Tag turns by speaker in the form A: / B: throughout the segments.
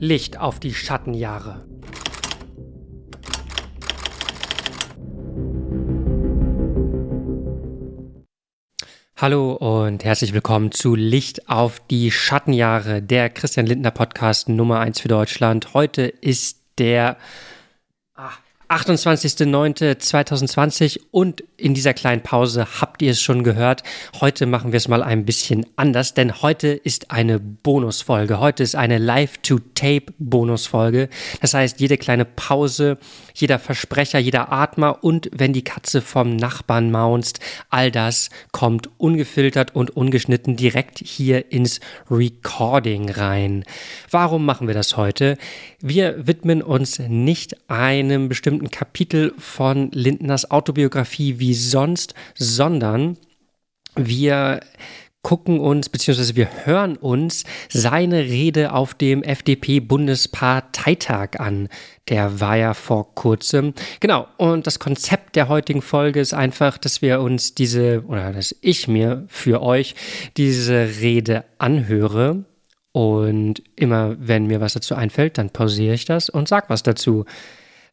A: Licht auf die Schattenjahre. Hallo und herzlich willkommen zu Licht auf die Schattenjahre, der Christian Lindner Podcast Nummer 1 für Deutschland. Heute ist der 28.09.2020 und in dieser kleinen Pause habt ihr es schon gehört. Heute machen wir es mal ein bisschen anders, denn heute ist eine Bonusfolge. Heute ist eine Live-to-Tape-Bonusfolge. Das heißt, jede kleine Pause, jeder Versprecher, jeder Atmer und wenn die Katze vom Nachbarn maunzt, all das kommt ungefiltert und ungeschnitten direkt hier ins Recording rein. Warum machen wir das heute? Wir widmen uns nicht einem bestimmten Kapitel von Lindners Autobiografie wie sonst, sondern wir gucken uns beziehungsweise wir hören uns seine Rede auf dem FDP-Bundesparteitag an. Der war ja vor kurzem. Genau, und das Konzept der heutigen Folge ist einfach, dass wir uns diese, oder dass ich mir für euch diese Rede anhöre und immer, wenn mir was dazu einfällt, dann pausiere ich das und sag was dazu.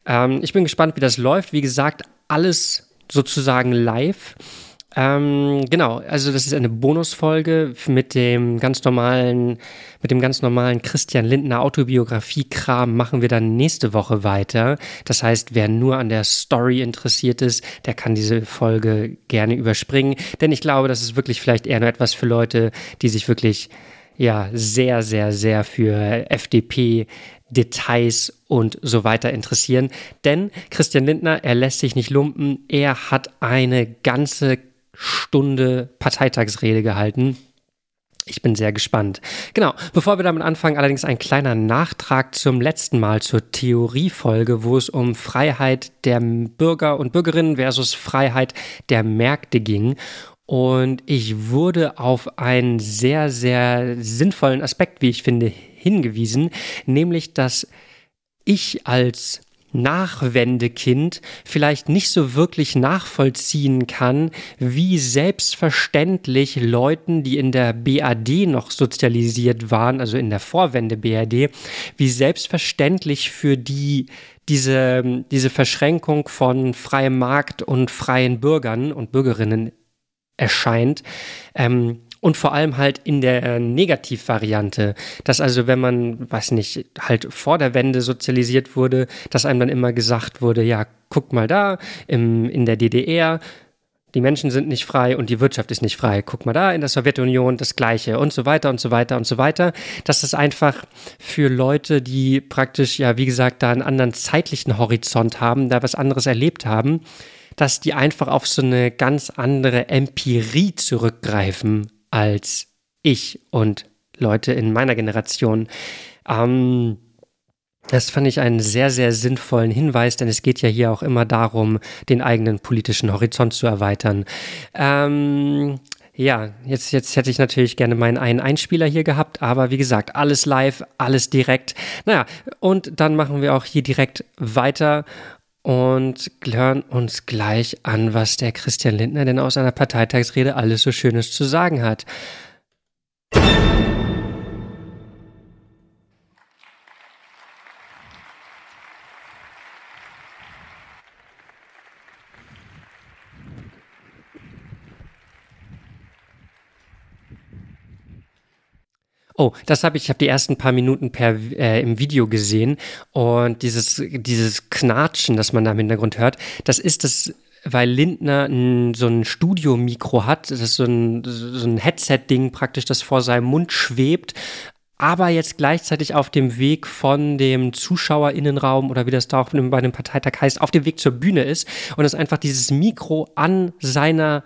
A: Ähm, ich bin gespannt, wie das läuft. Wie gesagt, alles sozusagen live. Ähm, genau, also das ist eine Bonusfolge mit dem ganz normalen, mit dem ganz normalen Christian Lindner Autobiografie-Kram machen wir dann nächste Woche weiter. Das heißt, wer nur an der Story interessiert ist, der kann diese Folge gerne überspringen. Denn ich glaube, das ist wirklich vielleicht eher nur etwas für Leute, die sich wirklich ja sehr, sehr, sehr für FDP Details und so weiter interessieren. Denn Christian Lindner, er lässt sich nicht lumpen. Er hat eine ganze Stunde Parteitagsrede gehalten. Ich bin sehr gespannt. Genau, bevor wir damit anfangen, allerdings ein kleiner Nachtrag zum letzten Mal zur Theoriefolge, wo es um Freiheit der Bürger und Bürgerinnen versus Freiheit der Märkte ging. Und ich wurde auf einen sehr, sehr sinnvollen Aspekt, wie ich finde, hingewiesen, nämlich dass ich als Nachwendekind vielleicht nicht so wirklich nachvollziehen kann, wie selbstverständlich Leuten, die in der BAD noch sozialisiert waren, also in der Vorwende BAD, wie selbstverständlich für die diese, diese Verschränkung von freiem Markt und freien Bürgern und Bürgerinnen erscheint. Ähm, und vor allem halt in der äh, Negativvariante, dass also wenn man, weiß nicht, halt vor der Wende sozialisiert wurde, dass einem dann immer gesagt wurde, ja, guck mal da, im, in der DDR, die Menschen sind nicht frei und die Wirtschaft ist nicht frei. Guck mal da, in der Sowjetunion das Gleiche und so weiter und so weiter und so weiter. Dass das einfach für Leute, die praktisch, ja, wie gesagt, da einen anderen zeitlichen Horizont haben, da was anderes erlebt haben, dass die einfach auf so eine ganz andere Empirie zurückgreifen als ich und Leute in meiner Generation. Ähm, das fand ich einen sehr, sehr sinnvollen Hinweis, denn es geht ja hier auch immer darum, den eigenen politischen Horizont zu erweitern. Ähm, ja, jetzt, jetzt hätte ich natürlich gerne meinen einen Einspieler hier gehabt, aber wie gesagt, alles live, alles direkt. Naja, und dann machen wir auch hier direkt weiter und hören uns gleich an, was der Christian Lindner denn aus einer Parteitagsrede alles so Schönes zu sagen hat. Oh, das habe ich, ich habe die ersten paar Minuten per äh, im Video gesehen. Und dieses dieses Knatschen, das man da im Hintergrund hört, das ist das weil Lindner so ein Studiomikro hat, das ist so ein, so ein Headset-Ding praktisch, das vor seinem Mund schwebt, aber jetzt gleichzeitig auf dem Weg von dem Zuschauerinnenraum oder wie das da auch bei dem Parteitag heißt, auf dem Weg zur Bühne ist und es einfach dieses Mikro an seiner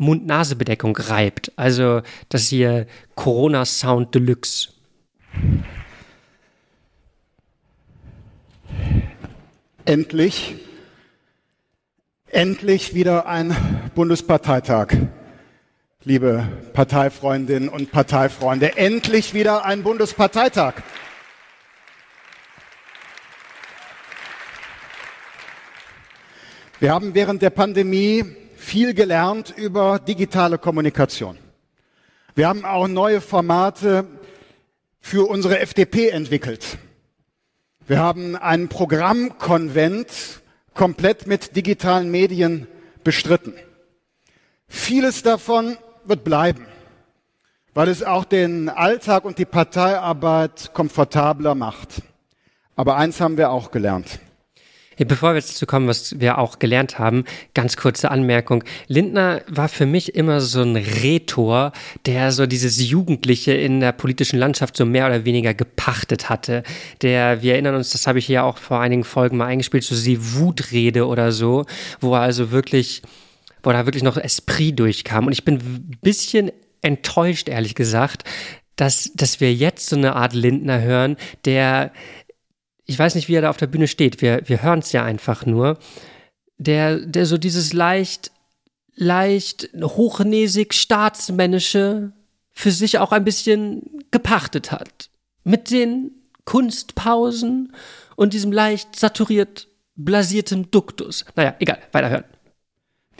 A: Mund-Nase-Bedeckung reibt. Also das hier Corona-Sound Deluxe.
B: Endlich, endlich wieder ein Bundesparteitag. Liebe Parteifreundinnen und Parteifreunde, endlich wieder ein Bundesparteitag. Wir haben während der Pandemie viel gelernt über digitale Kommunikation. Wir haben auch neue Formate für unsere FDP entwickelt. Wir haben einen Programmkonvent komplett mit digitalen Medien bestritten. Vieles davon wird bleiben, weil es auch den Alltag und die Parteiarbeit komfortabler macht. Aber eins haben wir auch gelernt.
A: Bevor wir jetzt dazu kommen, was wir auch gelernt haben, ganz kurze Anmerkung. Lindner war für mich immer so ein Rhetor, der so dieses Jugendliche in der politischen Landschaft so mehr oder weniger gepachtet hatte. Der, wir erinnern uns, das habe ich hier auch vor einigen Folgen mal eingespielt, so die Wutrede oder so, wo er also wirklich, wo da wirklich noch Esprit durchkam. Und ich bin ein bisschen enttäuscht, ehrlich gesagt, dass, dass wir jetzt so eine Art Lindner hören, der ich weiß nicht, wie er da auf der Bühne steht, wir, wir hören es ja einfach nur, der, der so dieses leicht, leicht hochnäsig staatsmännische für sich auch ein bisschen gepachtet hat. Mit den Kunstpausen und diesem leicht saturiert blasierten Duktus. Naja, egal, weiterhören.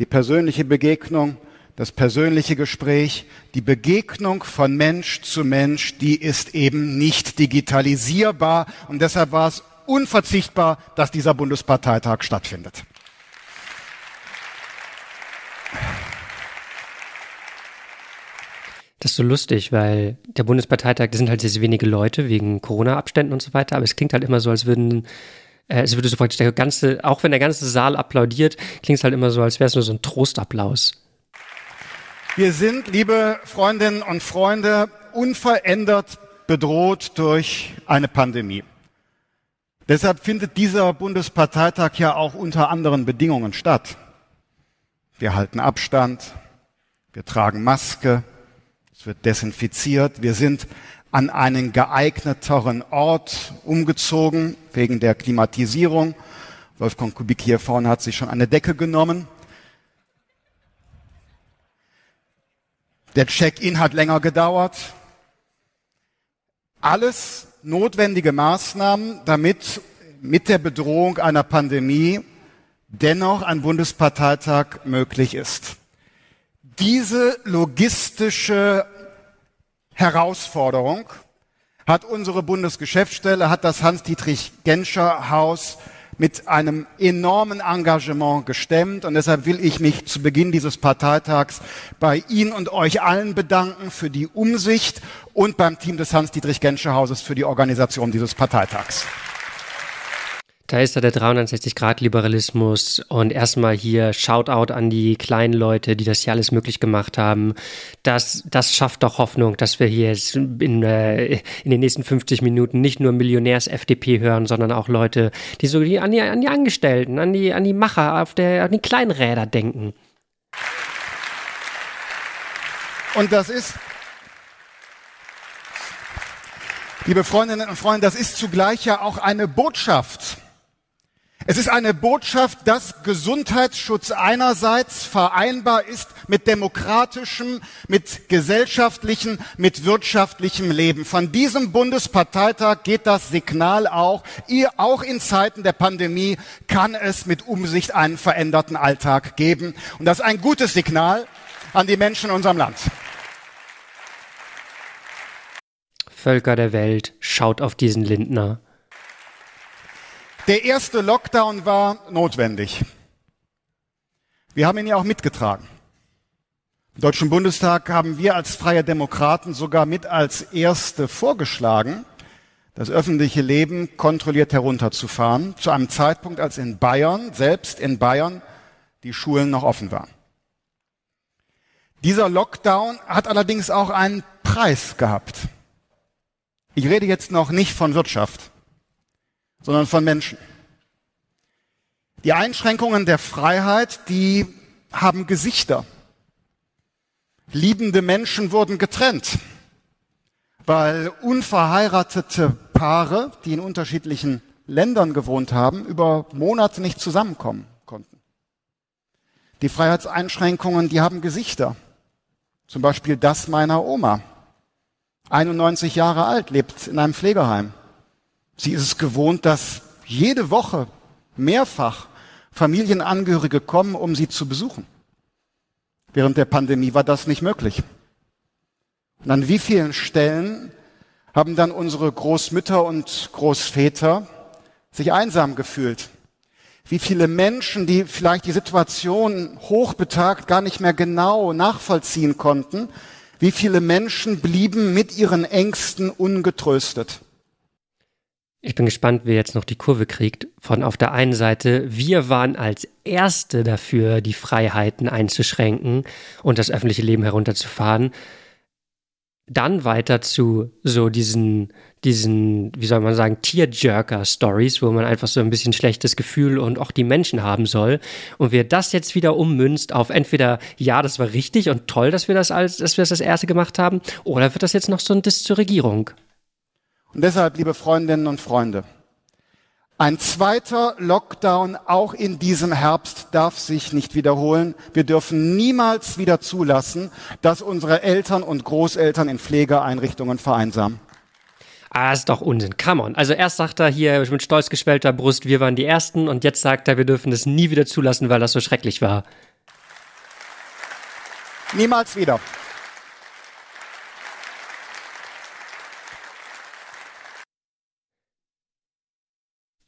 B: Die persönliche Begegnung das persönliche Gespräch, die Begegnung von Mensch zu Mensch, die ist eben nicht digitalisierbar und deshalb war es unverzichtbar, dass dieser Bundesparteitag stattfindet.
A: Das ist so lustig, weil der Bundesparteitag, das sind halt sehr wenige Leute wegen Corona-Abständen und so weiter, aber es klingt halt immer so, als würden äh, es würde so praktisch der ganze, auch wenn der ganze Saal applaudiert, klingt es halt immer so, als wäre es nur so ein Trostapplaus.
B: Wir sind, liebe Freundinnen und Freunde, unverändert bedroht durch eine Pandemie. Deshalb findet dieser Bundesparteitag ja auch unter anderen Bedingungen statt. Wir halten Abstand, wir tragen Maske, es wird desinfiziert, wir sind an einen geeigneteren Ort umgezogen wegen der Klimatisierung. Wolfgang Kubik hier vorne hat sich schon eine Decke genommen. Der Check-in hat länger gedauert. Alles notwendige Maßnahmen, damit mit der Bedrohung einer Pandemie dennoch ein Bundesparteitag möglich ist. Diese logistische Herausforderung hat unsere Bundesgeschäftsstelle, hat das Hans-Dietrich-Genscher-Haus mit einem enormen Engagement gestemmt. Und deshalb will ich mich zu Beginn dieses Parteitags bei Ihnen und euch allen bedanken für die Umsicht und beim Team des Hans-Dietrich-Genscher-Hauses für die Organisation dieses Parteitags.
A: Da ist da der 360-Grad-Liberalismus und erstmal hier Shoutout an die kleinen Leute, die das hier alles möglich gemacht haben. Das, das schafft doch Hoffnung, dass wir hier jetzt in, äh, in den nächsten 50 Minuten nicht nur Millionärs-FDP hören, sondern auch Leute, die so die, an, die, an die Angestellten, an die, an die Macher, auf der, an die Kleinräder denken.
B: Und das ist, liebe Freundinnen und Freunde, das ist zugleich ja auch eine Botschaft es ist eine Botschaft, dass Gesundheitsschutz einerseits vereinbar ist mit demokratischem, mit gesellschaftlichem, mit wirtschaftlichem Leben. Von diesem Bundesparteitag geht das Signal auch, ihr auch in Zeiten der Pandemie kann es mit Umsicht einen veränderten Alltag geben. Und das ist ein gutes Signal an die Menschen in unserem Land.
A: Völker der Welt, schaut auf diesen Lindner.
B: Der erste Lockdown war notwendig. Wir haben ihn ja auch mitgetragen. Im Deutschen Bundestag haben wir als Freie Demokraten sogar mit als Erste vorgeschlagen, das öffentliche Leben kontrolliert herunterzufahren, zu einem Zeitpunkt, als in Bayern, selbst in Bayern, die Schulen noch offen waren. Dieser Lockdown hat allerdings auch einen Preis gehabt. Ich rede jetzt noch nicht von Wirtschaft sondern von Menschen. Die Einschränkungen der Freiheit, die haben Gesichter. Liebende Menschen wurden getrennt, weil unverheiratete Paare, die in unterschiedlichen Ländern gewohnt haben, über Monate nicht zusammenkommen konnten. Die Freiheitseinschränkungen, die haben Gesichter. Zum Beispiel das meiner Oma. 91 Jahre alt, lebt in einem Pflegeheim. Sie ist es gewohnt, dass jede Woche mehrfach Familienangehörige kommen, um sie zu besuchen. Während der Pandemie war das nicht möglich. Und an wie vielen Stellen haben dann unsere Großmütter und Großväter sich einsam gefühlt. Wie viele Menschen, die vielleicht die Situation hochbetagt gar nicht mehr genau nachvollziehen konnten, wie viele Menschen blieben mit ihren Ängsten ungetröstet.
A: Ich bin gespannt, wer jetzt noch die Kurve kriegt. Von auf der einen Seite, wir waren als Erste dafür, die Freiheiten einzuschränken und das öffentliche Leben herunterzufahren. Dann weiter zu so diesen, diesen, wie soll man sagen, Tierjerker-Stories, wo man einfach so ein bisschen schlechtes Gefühl und auch die Menschen haben soll. Und wir das jetzt wieder ummünzt auf entweder, ja, das war richtig und toll, dass wir das als, dass wir das als Erste gemacht haben, oder wird das jetzt noch so ein Diss zur Regierung?
B: Und deshalb, liebe Freundinnen und Freunde, ein zweiter Lockdown auch in diesem Herbst darf sich nicht wiederholen. Wir dürfen niemals wieder zulassen, dass unsere Eltern und Großeltern in Pflegeeinrichtungen vereinsamen.
A: Ah, ist doch Unsinn. Come on. Also erst sagt er hier mit stolz geschwellter Brust, wir waren die Ersten und jetzt sagt er, wir dürfen das nie wieder zulassen, weil das so schrecklich war.
B: Niemals wieder.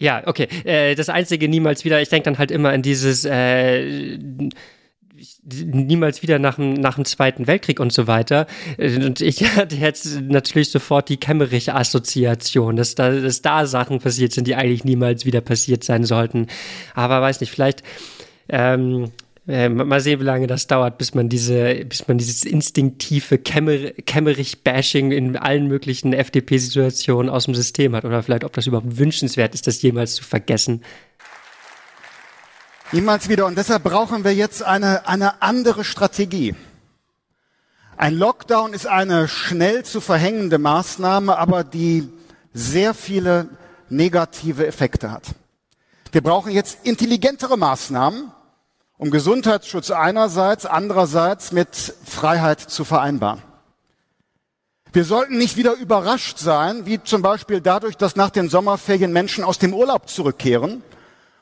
A: Ja, okay. Äh, das Einzige niemals wieder, ich denke dann halt immer an dieses äh, niemals wieder nach dem, nach dem Zweiten Weltkrieg und so weiter. Und ich hatte jetzt natürlich sofort die Kemmerich-Assoziation, dass da, dass da Sachen passiert sind, die eigentlich niemals wieder passiert sein sollten. Aber weiß nicht, vielleicht ähm, äh, mal sehen, wie lange das dauert, bis man diese, bis man dieses instinktive Kämmerich-Bashing in allen möglichen FDP-Situationen aus dem System hat. Oder vielleicht, ob das überhaupt wünschenswert ist, das jemals zu vergessen.
B: Niemals wieder. Und deshalb brauchen wir jetzt eine, eine andere Strategie. Ein Lockdown ist eine schnell zu verhängende Maßnahme, aber die sehr viele negative Effekte hat. Wir brauchen jetzt intelligentere Maßnahmen, um Gesundheitsschutz einerseits, andererseits mit Freiheit zu vereinbaren. Wir sollten nicht wieder überrascht sein, wie zum Beispiel dadurch, dass nach den Sommerferien Menschen aus dem Urlaub zurückkehren.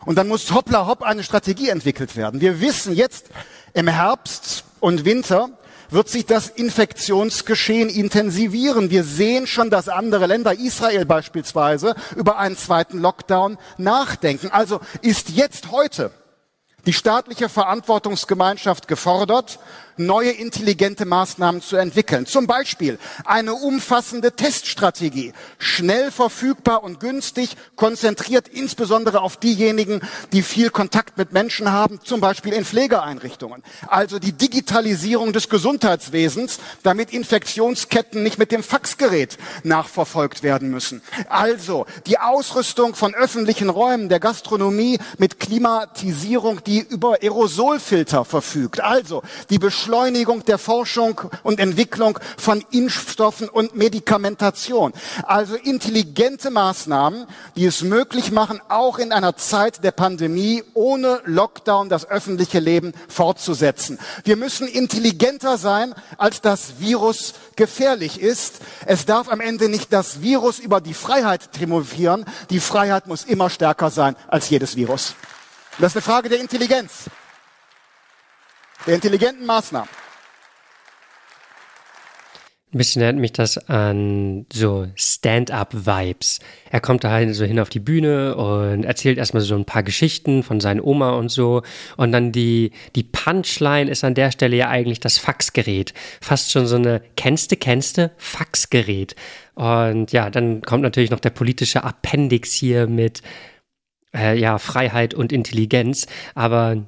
B: Und dann muss hoppla hopp eine Strategie entwickelt werden. Wir wissen jetzt im Herbst und Winter wird sich das Infektionsgeschehen intensivieren. Wir sehen schon, dass andere Länder, Israel beispielsweise, über einen zweiten Lockdown nachdenken. Also ist jetzt heute die staatliche Verantwortungsgemeinschaft gefordert, neue intelligente Maßnahmen zu entwickeln. Zum Beispiel eine umfassende Teststrategie, schnell verfügbar und günstig, konzentriert insbesondere auf diejenigen, die viel Kontakt mit Menschen haben, zum Beispiel in Pflegeeinrichtungen. Also die Digitalisierung des Gesundheitswesens, damit Infektionsketten nicht mit dem Faxgerät nachverfolgt werden müssen. Also die Ausrüstung von öffentlichen Räumen der Gastronomie mit Klimatisierung, die über Aerosolfilter verfügt. Also die Beschleunigung der Forschung und Entwicklung von Impfstoffen und Medikamentation. Also intelligente Maßnahmen, die es möglich machen, auch in einer Zeit der Pandemie ohne Lockdown das öffentliche Leben fortzusetzen. Wir müssen intelligenter sein, als das Virus gefährlich ist. Es darf am Ende nicht das Virus über die Freiheit triumphieren. Die Freiheit muss immer stärker sein als jedes Virus. Das ist eine Frage der Intelligenz der intelligenten Maßnahmen.
A: Ein bisschen erinnert mich das an so Stand-up-Vibes. Er kommt da halt so hin auf die Bühne und erzählt erstmal so ein paar Geschichten von seinen Oma und so. Und dann die, die Punchline ist an der Stelle ja eigentlich das Faxgerät. Fast schon so eine kennste, kennste Faxgerät. Und ja, dann kommt natürlich noch der politische Appendix hier mit äh, ja, Freiheit und Intelligenz. Aber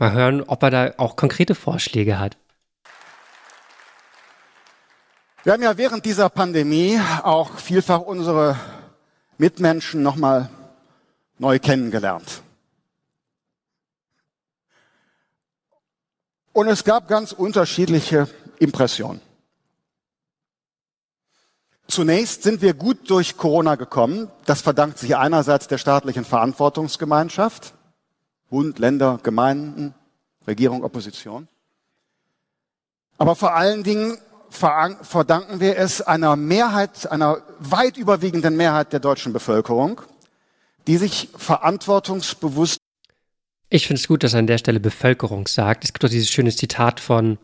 A: Mal hören, ob er da auch konkrete Vorschläge hat.
B: Wir haben ja während dieser Pandemie auch vielfach unsere Mitmenschen nochmal neu kennengelernt. Und es gab ganz unterschiedliche Impressionen. Zunächst sind wir gut durch Corona gekommen. Das verdankt sich einerseits der staatlichen Verantwortungsgemeinschaft. Bund, Länder, Gemeinden, Regierung, Opposition. Aber vor allen Dingen verdanken wir es einer Mehrheit, einer weit überwiegenden Mehrheit der deutschen Bevölkerung, die sich verantwortungsbewusst.
A: Ich finde es gut, dass er an der Stelle Bevölkerung sagt. Es gibt doch dieses schöne Zitat von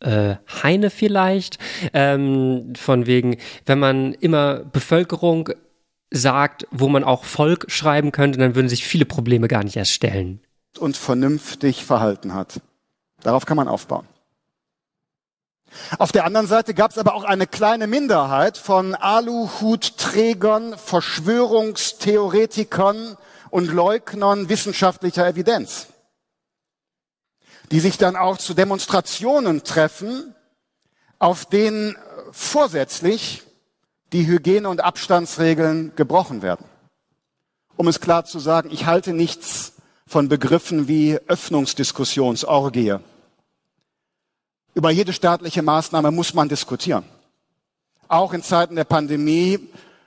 A: äh, Heine vielleicht, ähm, von wegen, wenn man immer Bevölkerung sagt, wo man auch Volk schreiben könnte, dann würden sich viele Probleme gar nicht erst stellen.
B: Und vernünftig verhalten hat. Darauf kann man aufbauen. Auf der anderen Seite gab es aber auch eine kleine Minderheit von Aluhutträgern, Verschwörungstheoretikern und Leugnern wissenschaftlicher Evidenz, die sich dann auch zu Demonstrationen treffen, auf denen vorsätzlich die Hygiene- und Abstandsregeln gebrochen werden. Um es klar zu sagen, ich halte nichts von Begriffen wie Öffnungsdiskussionsorgie. Über jede staatliche Maßnahme muss man diskutieren. Auch in Zeiten der Pandemie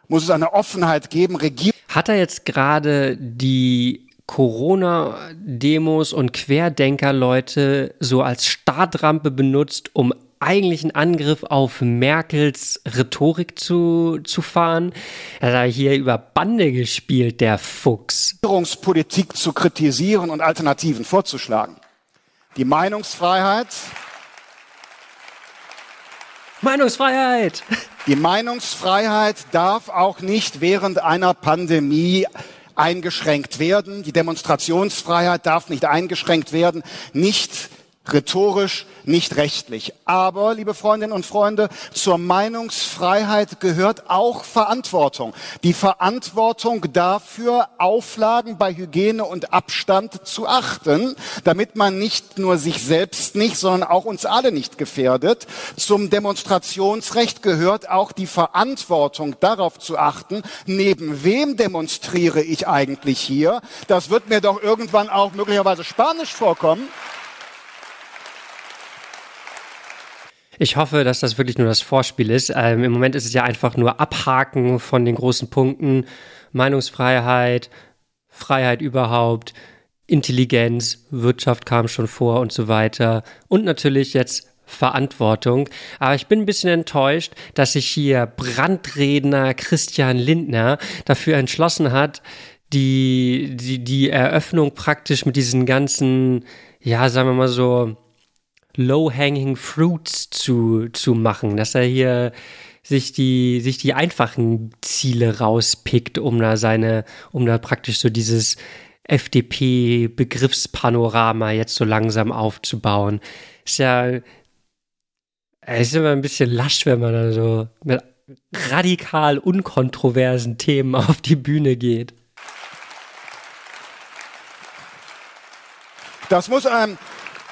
B: muss es eine Offenheit geben.
A: Regierung Hat er jetzt gerade die Corona-Demos und Querdenker-Leute so als Startrampe benutzt, um eigentlich einen Angriff auf Merkels Rhetorik zu, zu fahren. Er hat hier über Bande gespielt, der Fuchs.
B: Regierungspolitik zu kritisieren und Alternativen vorzuschlagen. Die Meinungsfreiheit.
A: Meinungsfreiheit!
B: Die Meinungsfreiheit darf auch nicht während einer Pandemie eingeschränkt werden. Die Demonstrationsfreiheit darf nicht eingeschränkt werden. Nicht rhetorisch, nicht rechtlich. Aber, liebe Freundinnen und Freunde, zur Meinungsfreiheit gehört auch Verantwortung. Die Verantwortung dafür, Auflagen bei Hygiene und Abstand zu achten, damit man nicht nur sich selbst nicht, sondern auch uns alle nicht gefährdet. Zum Demonstrationsrecht gehört auch die Verantwortung darauf zu achten, neben wem demonstriere ich eigentlich hier. Das wird mir doch irgendwann auch möglicherweise spanisch vorkommen.
A: Ich hoffe, dass das wirklich nur das Vorspiel ist. Ähm, Im Moment ist es ja einfach nur Abhaken von den großen Punkten. Meinungsfreiheit, Freiheit überhaupt, Intelligenz, Wirtschaft kam schon vor und so weiter. Und natürlich jetzt Verantwortung. Aber ich bin ein bisschen enttäuscht, dass sich hier Brandredner Christian Lindner dafür entschlossen hat, die, die, die Eröffnung praktisch mit diesen ganzen, ja, sagen wir mal so, Low-Hanging Fruits zu, zu machen, dass er hier sich die, sich die einfachen Ziele rauspickt, um da seine, um da praktisch so dieses FDP-Begriffspanorama jetzt so langsam aufzubauen. Ist ja, ist immer ein bisschen lasch, wenn man da so mit radikal unkontroversen Themen auf die Bühne geht.
B: Das muss einem,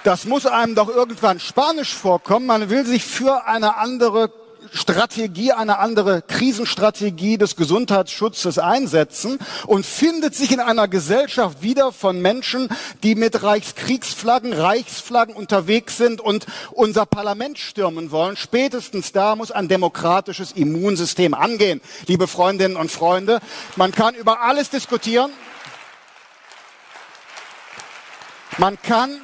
B: das muss einem doch irgendwann spanisch vorkommen. Man will sich für eine andere Strategie, eine andere Krisenstrategie des Gesundheitsschutzes einsetzen und findet sich in einer Gesellschaft wieder von Menschen, die mit Reichskriegsflaggen, Reichsflaggen unterwegs sind und unser Parlament stürmen wollen. Spätestens da muss ein demokratisches Immunsystem angehen, liebe Freundinnen und Freunde. Man kann über alles diskutieren. Man kann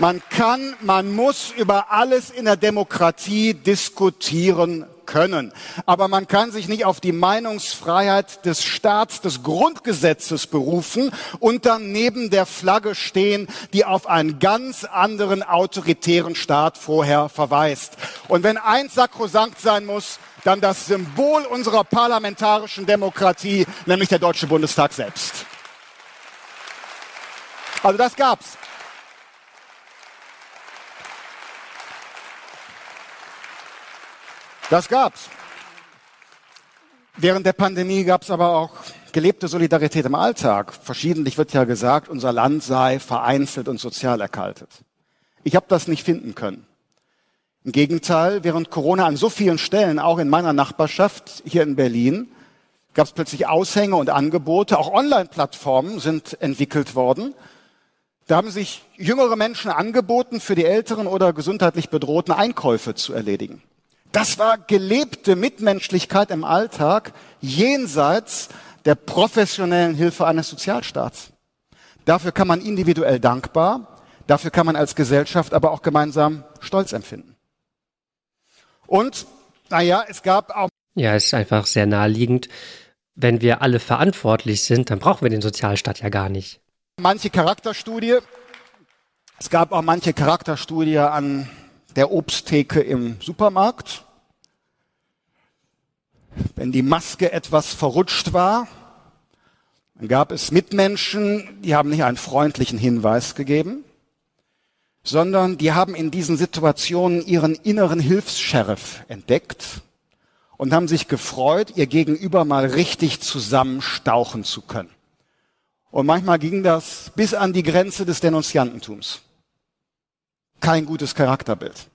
B: man kann, man muss über alles in der Demokratie diskutieren können. Aber man kann sich nicht auf die Meinungsfreiheit des Staats, des Grundgesetzes berufen und dann neben der Flagge stehen, die auf einen ganz anderen autoritären Staat vorher verweist. Und wenn eins sakrosankt sein muss, dann das Symbol unserer parlamentarischen Demokratie, nämlich der Deutsche Bundestag selbst. Also das gab's. Das gab's. Während der Pandemie gab es aber auch gelebte Solidarität im Alltag. Verschiedentlich wird ja gesagt, unser Land sei vereinzelt und sozial erkaltet. Ich habe das nicht finden können. Im Gegenteil, während Corona an so vielen Stellen, auch in meiner Nachbarschaft hier in Berlin, gab es plötzlich Aushänge und Angebote. Auch Online-Plattformen sind entwickelt worden. Da haben sich jüngere Menschen angeboten, für die älteren oder gesundheitlich bedrohten Einkäufe zu erledigen. Das war gelebte Mitmenschlichkeit im Alltag jenseits der professionellen Hilfe eines Sozialstaats. Dafür kann man individuell dankbar, dafür kann man als Gesellschaft aber auch gemeinsam Stolz empfinden. Und, naja, es gab auch.
A: Ja, es ist einfach sehr naheliegend. Wenn wir alle verantwortlich sind, dann brauchen wir den Sozialstaat ja gar nicht.
B: Manche Charakterstudie, es gab auch manche Charakterstudie an der Obsttheke im Supermarkt, wenn die Maske etwas verrutscht war, dann gab es Mitmenschen, die haben nicht einen freundlichen Hinweis gegeben, sondern die haben in diesen Situationen ihren inneren Hilfs-Sheriff entdeckt und haben sich gefreut, ihr Gegenüber mal richtig zusammenstauchen zu können. Und manchmal ging das bis an die Grenze des Denunziantentums. Kein gutes Charakterbild.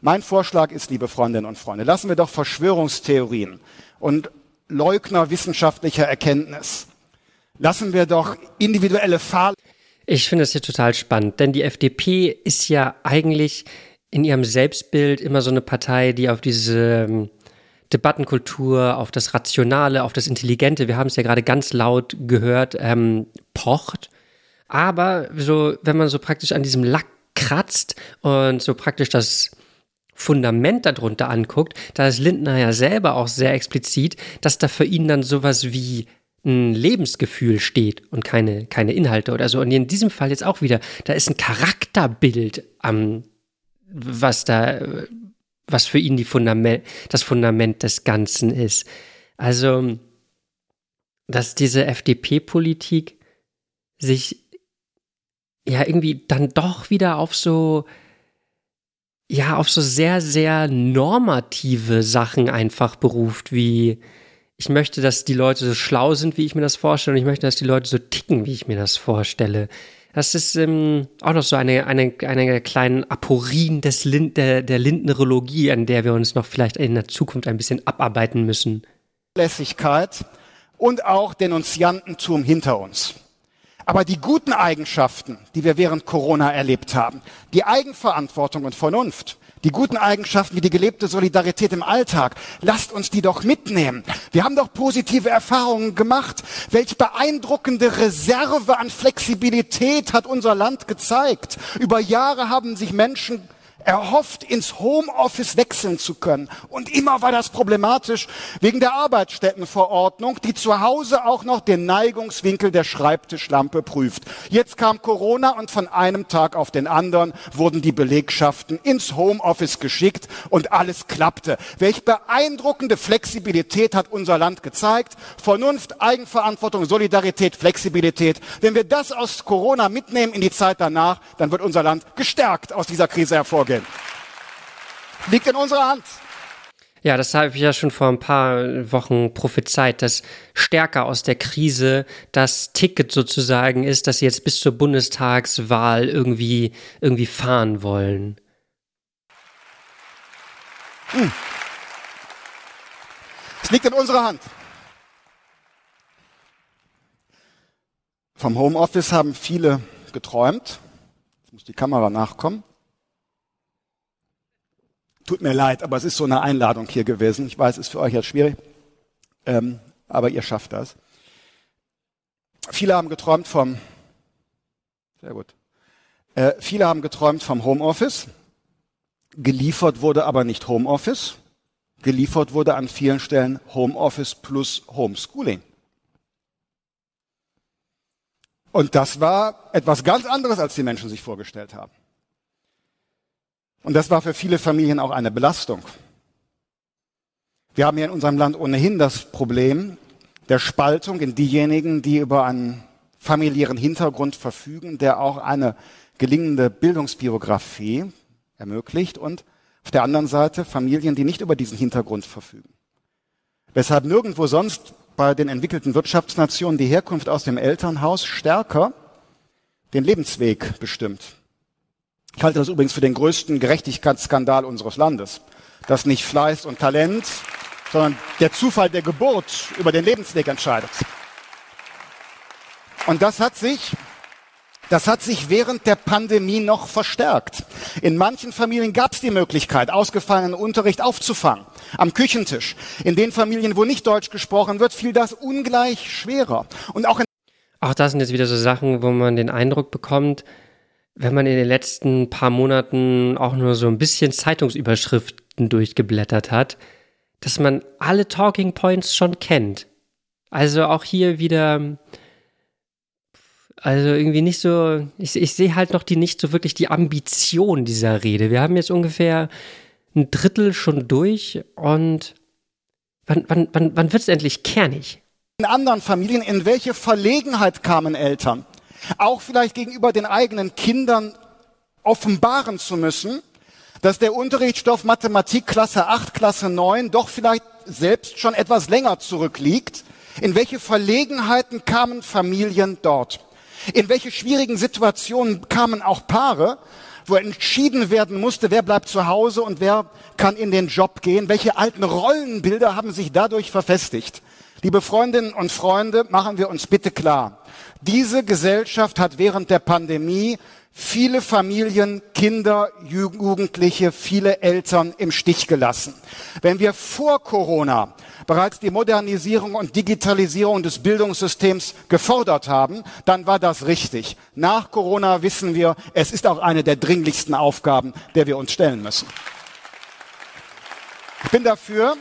B: Mein Vorschlag ist, liebe Freundinnen und Freunde, lassen wir doch Verschwörungstheorien und Leugner wissenschaftlicher Erkenntnis. Lassen wir doch individuelle Fahr
A: Ich finde es hier total spannend, denn die FDP ist ja eigentlich in ihrem Selbstbild immer so eine Partei, die auf diese ähm, Debattenkultur, auf das Rationale, auf das Intelligente, wir haben es ja gerade ganz laut gehört, ähm, pocht. Aber so, wenn man so praktisch an diesem Lack kratzt und so praktisch das Fundament darunter anguckt, da ist Lindner ja selber auch sehr explizit, dass da für ihn dann sowas wie ein Lebensgefühl steht und keine, keine Inhalte oder so. Und in diesem Fall jetzt auch wieder, da ist ein Charakterbild am, was da was für ihn die Fundament, das Fundament des Ganzen ist. Also, dass diese FDP-Politik sich ja irgendwie dann doch wieder auf so, ja, auf so sehr, sehr normative Sachen einfach beruft, wie ich möchte, dass die Leute so schlau sind, wie ich mir das vorstelle, und ich möchte, dass die Leute so ticken, wie ich mir das vorstelle. Das ist ähm, auch noch so eine, eine, eine der kleinen Aporien des Lind, der, der Lindnerologie, an der wir uns noch vielleicht in der Zukunft ein bisschen abarbeiten müssen.
B: Lässigkeit und auch Denunziantentum hinter uns. Aber die guten Eigenschaften, die wir während Corona erlebt haben, die Eigenverantwortung und Vernunft, die guten Eigenschaften wie die gelebte Solidarität im Alltag, lasst uns die doch mitnehmen. Wir haben doch positive Erfahrungen gemacht. Welch beeindruckende Reserve an Flexibilität hat unser Land gezeigt. Über Jahre haben sich Menschen erhofft, ins Homeoffice wechseln zu können. Und immer war das problematisch wegen der Arbeitsstättenverordnung, die zu Hause auch noch den Neigungswinkel der Schreibtischlampe prüft. Jetzt kam Corona und von einem Tag auf den anderen wurden die Belegschaften ins Homeoffice geschickt und alles klappte. Welch beeindruckende Flexibilität hat unser Land gezeigt. Vernunft, Eigenverantwortung, Solidarität, Flexibilität. Wenn wir das aus Corona mitnehmen in die Zeit danach, dann wird unser Land gestärkt aus dieser Krise hervorgehen vorgehen. Liegt in unserer Hand.
A: Ja, das habe ich ja schon vor ein paar Wochen prophezeit, dass stärker aus der Krise das Ticket sozusagen ist, dass sie jetzt bis zur Bundestagswahl irgendwie, irgendwie fahren wollen.
B: Hm. Es liegt in unserer Hand. Vom Homeoffice haben viele geträumt. Jetzt muss die Kamera nachkommen. Tut mir leid, aber es ist so eine Einladung hier gewesen. Ich weiß, es ist für euch jetzt schwierig, ähm, aber ihr schafft das. Viele haben geträumt vom, sehr gut, äh, viele haben geträumt vom Homeoffice. Geliefert wurde aber nicht Homeoffice. Geliefert wurde an vielen Stellen Homeoffice plus Homeschooling. Und das war etwas ganz anderes, als die Menschen sich vorgestellt haben. Und das war für viele Familien auch eine Belastung. Wir haben hier in unserem Land ohnehin das Problem der Spaltung in diejenigen, die über einen familiären Hintergrund verfügen, der auch eine gelingende Bildungsbiografie ermöglicht und auf der anderen Seite Familien, die nicht über diesen Hintergrund verfügen. Weshalb nirgendwo sonst bei den entwickelten Wirtschaftsnationen die Herkunft aus dem Elternhaus stärker den Lebensweg bestimmt. Ich halte das übrigens für den größten Gerechtigkeitsskandal unseres Landes, dass nicht Fleiß und Talent, sondern der Zufall der Geburt über den Lebensweg entscheidet. Und das hat sich das hat sich während der Pandemie noch verstärkt. In manchen Familien gab es die Möglichkeit, ausgefallenen Unterricht aufzufangen, am Küchentisch. In den Familien, wo nicht Deutsch gesprochen wird, fiel das ungleich schwerer. Und auch, in
A: auch das sind jetzt wieder so Sachen, wo man den Eindruck bekommt, wenn man in den letzten paar Monaten auch nur so ein bisschen Zeitungsüberschriften durchgeblättert hat, dass man alle Talking Points schon kennt. Also auch hier wieder Also irgendwie nicht so, ich, ich sehe halt noch die nicht so wirklich die Ambition dieser Rede. Wir haben jetzt ungefähr ein Drittel schon durch und wann, wann, wann, wann wird es endlich kernig?
B: In anderen Familien, in welche Verlegenheit kamen Eltern? Auch vielleicht gegenüber den eigenen Kindern offenbaren zu müssen, dass der Unterrichtsstoff Mathematik Klasse 8, Klasse 9 doch vielleicht selbst schon etwas länger zurückliegt. In welche Verlegenheiten kamen Familien dort? In welche schwierigen Situationen kamen auch Paare, wo entschieden werden musste, wer bleibt zu Hause und wer kann in den Job gehen? Welche alten Rollenbilder haben sich dadurch verfestigt? Liebe Freundinnen und Freunde, machen wir uns bitte klar. Diese Gesellschaft hat während der Pandemie viele Familien, Kinder, Jugendliche, viele Eltern im Stich gelassen. Wenn wir vor Corona bereits die Modernisierung und Digitalisierung des Bildungssystems gefordert haben, dann war das richtig. Nach Corona wissen wir, es ist auch eine der dringlichsten Aufgaben, der wir uns stellen müssen. Ich bin dafür,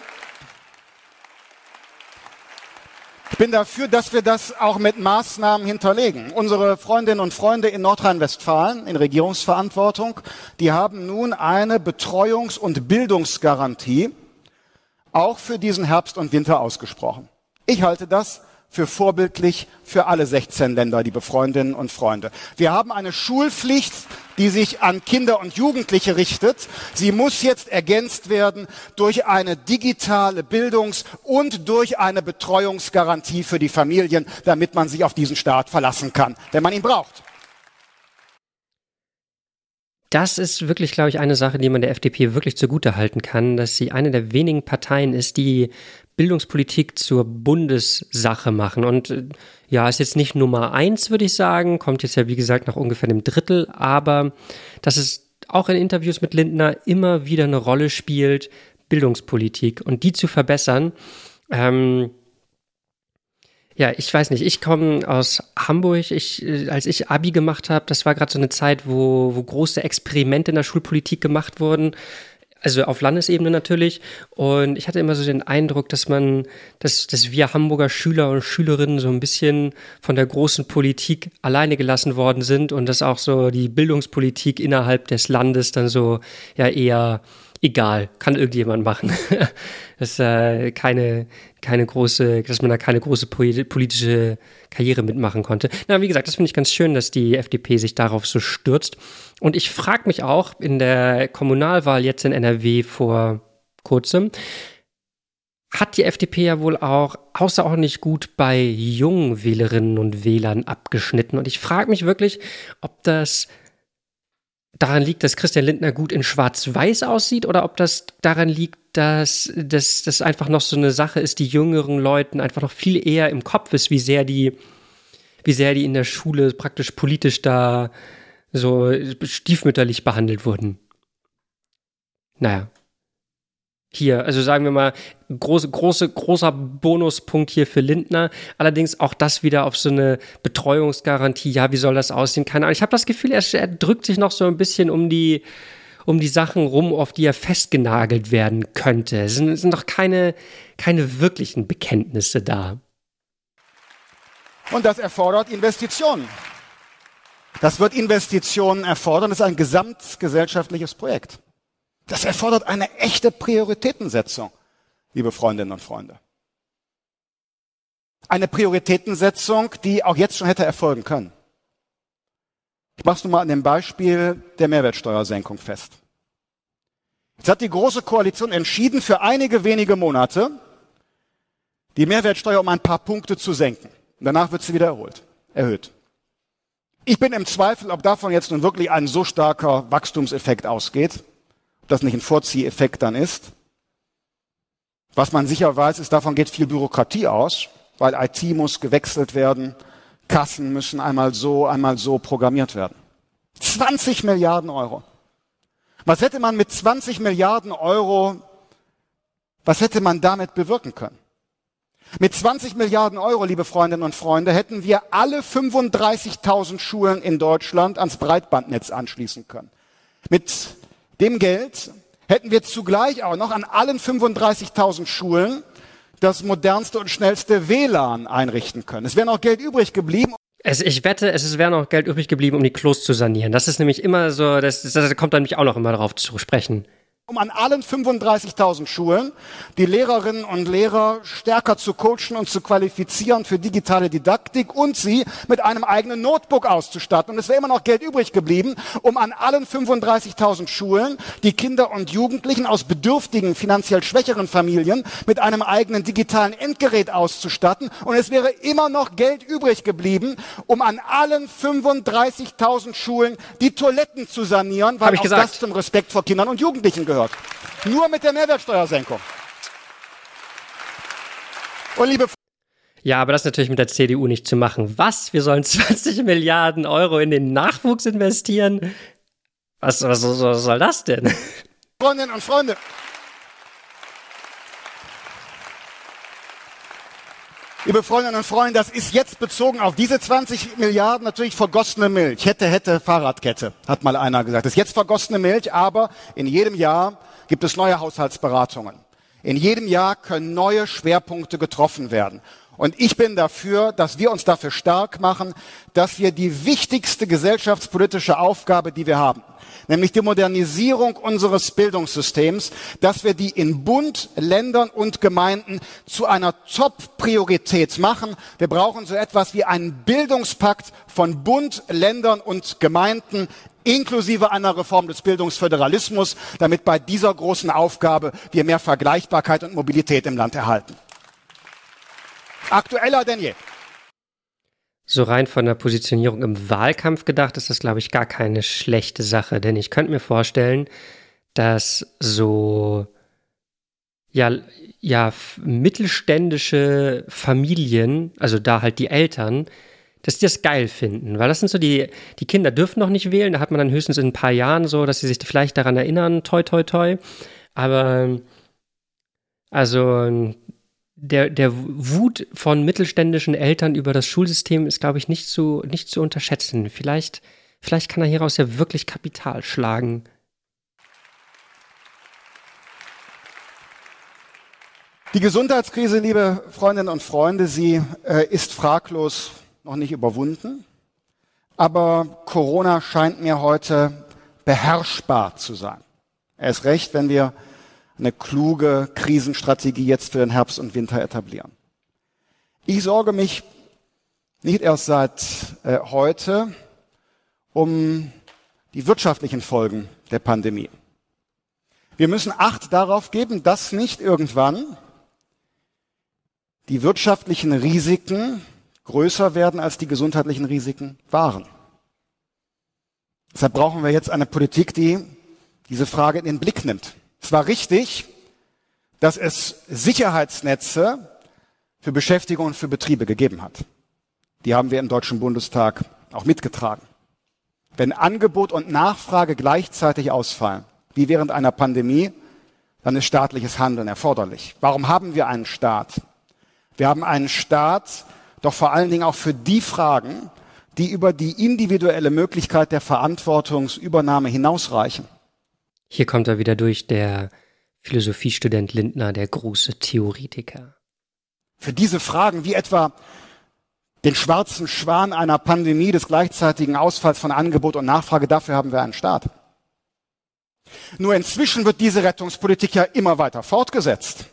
B: Ich bin dafür, dass wir das auch mit Maßnahmen hinterlegen. Unsere Freundinnen und Freunde in Nordrhein-Westfalen in Regierungsverantwortung, die haben nun eine Betreuungs- und Bildungsgarantie auch für diesen Herbst und Winter ausgesprochen. Ich halte das für vorbildlich für alle 16 Länder, liebe Freundinnen und Freunde. Wir haben eine Schulpflicht, die sich an Kinder und Jugendliche richtet. Sie muss jetzt ergänzt werden durch eine digitale Bildungs- und durch eine Betreuungsgarantie für die Familien, damit man sich auf diesen Staat verlassen kann, wenn man ihn braucht.
A: Das ist wirklich, glaube ich, eine Sache, die man der FDP wirklich zugute halten kann, dass sie eine der wenigen Parteien ist, die Bildungspolitik zur Bundessache machen. Und äh, ja, ist jetzt nicht Nummer eins, würde ich sagen, kommt jetzt ja, wie gesagt, nach ungefähr einem Drittel, aber dass es auch in Interviews mit Lindner immer wieder eine Rolle spielt, Bildungspolitik und die zu verbessern. Ähm, ja, ich weiß nicht. Ich komme aus Hamburg. Ich, äh, als ich Abi gemacht habe, das war gerade so eine Zeit, wo, wo große Experimente in der Schulpolitik gemacht wurden also auf Landesebene natürlich. Und ich hatte immer so den Eindruck, dass man, dass, dass wir Hamburger Schüler und Schülerinnen so ein bisschen von der großen Politik alleine gelassen worden sind und dass auch so die Bildungspolitik innerhalb des Landes dann so ja eher egal, kann irgendjemand machen. dass äh, keine, keine große, dass man da keine große politische Karriere mitmachen konnte. Na, wie gesagt, das finde ich ganz schön, dass die FDP sich darauf so stürzt. Und ich frage mich auch in der Kommunalwahl jetzt in NRW vor kurzem, hat die FDP ja wohl auch außerordentlich gut bei jungen Wählerinnen und Wählern abgeschnitten. Und ich frage mich wirklich, ob das daran liegt, dass Christian Lindner gut in Schwarz-Weiß aussieht oder ob das daran liegt, dass das einfach noch so eine Sache ist, die jüngeren Leuten einfach noch viel eher im Kopf ist, wie sehr die, wie sehr die in der Schule praktisch politisch da so stiefmütterlich behandelt wurden. Naja. Hier, also sagen wir mal, große, große, großer Bonuspunkt hier für Lindner. Allerdings auch das wieder auf so eine Betreuungsgarantie. Ja, wie soll das aussehen? Keine Ahnung. Ich habe das Gefühl, er, er drückt sich noch so ein bisschen um die, um die Sachen rum, auf die er festgenagelt werden könnte. Es sind, es sind doch keine, keine wirklichen Bekenntnisse da.
B: Und das erfordert Investitionen. Das wird Investitionen erfordern. Das ist ein gesamtgesellschaftliches Projekt. Das erfordert eine echte Prioritätensetzung, liebe Freundinnen und Freunde. Eine Prioritätensetzung, die auch jetzt schon hätte erfolgen können. Ich mache es nun mal an dem Beispiel der Mehrwertsteuersenkung fest. Jetzt hat die Große Koalition entschieden, für einige wenige Monate die Mehrwertsteuer um ein paar Punkte zu senken. Und danach wird sie wieder erholt, erhöht. Ich bin im Zweifel, ob davon jetzt nun wirklich ein so starker Wachstumseffekt ausgeht, das nicht ein Vorzieheffekt dann ist. Was man sicher weiß, ist, davon geht viel Bürokratie aus, weil IT muss gewechselt werden, Kassen müssen einmal so, einmal so programmiert werden. 20 Milliarden Euro. Was hätte man mit 20 Milliarden Euro, was hätte man damit bewirken können? Mit 20 Milliarden Euro, liebe Freundinnen und Freunde, hätten wir alle 35.000 Schulen in Deutschland ans Breitbandnetz anschließen können. Mit dem Geld hätten wir zugleich auch noch an allen 35.000 Schulen das modernste und schnellste WLAN einrichten können. Es wäre noch Geld übrig geblieben.
A: Also ich wette, es wäre noch Geld übrig geblieben, um die Klos zu sanieren. Das ist nämlich immer so, das, das kommt dann nämlich auch noch immer darauf zu sprechen
B: um an allen 35.000 Schulen die Lehrerinnen und Lehrer stärker zu coachen und zu qualifizieren für digitale Didaktik und sie mit einem eigenen Notebook auszustatten. Und es wäre immer noch Geld übrig geblieben, um an allen 35.000 Schulen die Kinder und Jugendlichen aus bedürftigen, finanziell schwächeren Familien mit einem eigenen digitalen Endgerät auszustatten. Und es wäre immer noch Geld übrig geblieben, um an allen 35.000 Schulen die Toiletten zu sanieren, weil auch gesagt. das zum Respekt vor Kindern und Jugendlichen gehört gehört. Nur mit der Mehrwertsteuersenkung.
A: Und liebe ja, aber das ist natürlich mit der CDU nicht zu machen. Was? Wir sollen 20 Milliarden Euro in den Nachwuchs investieren? Was, was, was soll das denn?
B: Freundinnen und Freunde, Liebe Freundinnen und Freunde, das ist jetzt bezogen auf diese 20 Milliarden natürlich vergossene Milch. Hätte, hätte, Fahrradkette, hat mal einer gesagt. Das ist jetzt vergossene Milch, aber in jedem Jahr gibt es neue Haushaltsberatungen. In jedem Jahr können neue Schwerpunkte getroffen werden. Und ich bin dafür, dass wir uns dafür stark machen, dass wir die wichtigste gesellschaftspolitische Aufgabe, die wir haben, nämlich die Modernisierung unseres Bildungssystems, dass wir die in Bund, Ländern und Gemeinden zu einer Top-Priorität machen. Wir brauchen so etwas wie einen Bildungspakt von Bund, Ländern und Gemeinden inklusive einer Reform des Bildungsföderalismus, damit bei dieser großen Aufgabe wir mehr Vergleichbarkeit und Mobilität im Land erhalten. Aktueller denn je
A: so rein von der Positionierung im Wahlkampf gedacht, ist das, glaube ich, gar keine schlechte Sache. Denn ich könnte mir vorstellen, dass so ja, ja, mittelständische Familien, also da halt die Eltern, dass die das geil finden. Weil das sind so die, die Kinder dürfen noch nicht wählen, da hat man dann höchstens in ein paar Jahren so, dass sie sich vielleicht daran erinnern, toi, toi, toi. Aber also der, der Wut von mittelständischen Eltern über das Schulsystem ist, glaube ich, nicht zu, nicht zu unterschätzen. Vielleicht, vielleicht kann er hieraus ja wirklich Kapital schlagen.
B: Die Gesundheitskrise, liebe Freundinnen und Freunde, sie äh, ist fraglos noch nicht überwunden. Aber Corona scheint mir heute beherrschbar zu sein. Er ist recht, wenn wir eine kluge Krisenstrategie jetzt für den Herbst und Winter etablieren. Ich sorge mich nicht erst seit äh, heute um die wirtschaftlichen Folgen der Pandemie. Wir müssen Acht darauf geben, dass nicht irgendwann die wirtschaftlichen Risiken größer werden, als die gesundheitlichen Risiken waren. Deshalb brauchen wir jetzt eine Politik, die diese Frage in den Blick nimmt. Es war richtig, dass es Sicherheitsnetze für Beschäftigung und für Betriebe gegeben hat. Die haben wir im Deutschen Bundestag auch mitgetragen. Wenn Angebot und Nachfrage gleichzeitig ausfallen, wie während einer Pandemie, dann ist staatliches Handeln erforderlich. Warum haben wir einen Staat? Wir haben einen Staat, doch vor allen Dingen auch für die Fragen, die über die individuelle Möglichkeit der Verantwortungsübernahme hinausreichen.
A: Hier kommt er wieder durch, der Philosophiestudent Lindner, der große Theoretiker.
B: Für diese Fragen, wie etwa den schwarzen Schwan einer Pandemie des gleichzeitigen Ausfalls von Angebot und Nachfrage, dafür haben wir einen Staat. Nur inzwischen wird diese Rettungspolitik ja immer weiter fortgesetzt.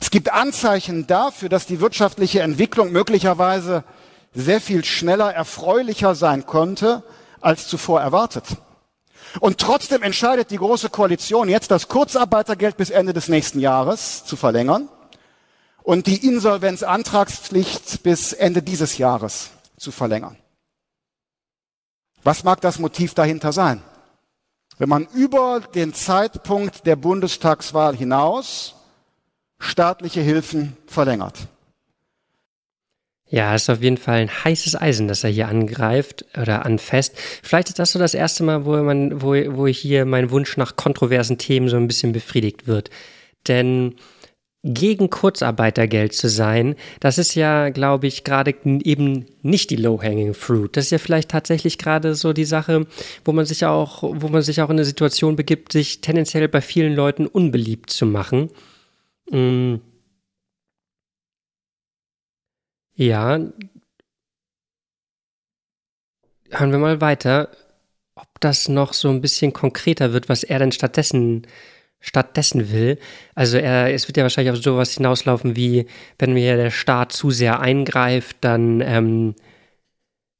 B: Es gibt Anzeichen dafür, dass die wirtschaftliche Entwicklung möglicherweise sehr viel schneller erfreulicher sein konnte als zuvor erwartet. Und trotzdem entscheidet die Große Koalition jetzt, das Kurzarbeitergeld bis Ende des nächsten Jahres zu verlängern und die Insolvenzantragspflicht bis Ende dieses Jahres zu verlängern. Was mag das Motiv dahinter sein? Wenn man über den Zeitpunkt der Bundestagswahl hinaus staatliche Hilfen verlängert.
A: Ja, ist auf jeden Fall ein heißes Eisen, das er hier angreift oder anfasst. Vielleicht ist das so das erste Mal, wo man, wo, wo hier mein Wunsch nach kontroversen Themen so ein bisschen befriedigt wird. Denn gegen Kurzarbeitergeld zu sein, das ist ja, glaube ich, gerade eben nicht die low-hanging fruit. Das ist ja vielleicht tatsächlich gerade so die Sache, wo man sich auch, wo man sich auch in eine Situation begibt, sich tendenziell bei vielen Leuten unbeliebt zu machen. Mm Ja, hören wir mal weiter, ob das noch so ein bisschen konkreter wird, was er denn stattdessen stattdessen will. Also er, es wird ja wahrscheinlich auf sowas hinauslaufen wie, wenn mir der Staat zu sehr eingreift, dann, ähm,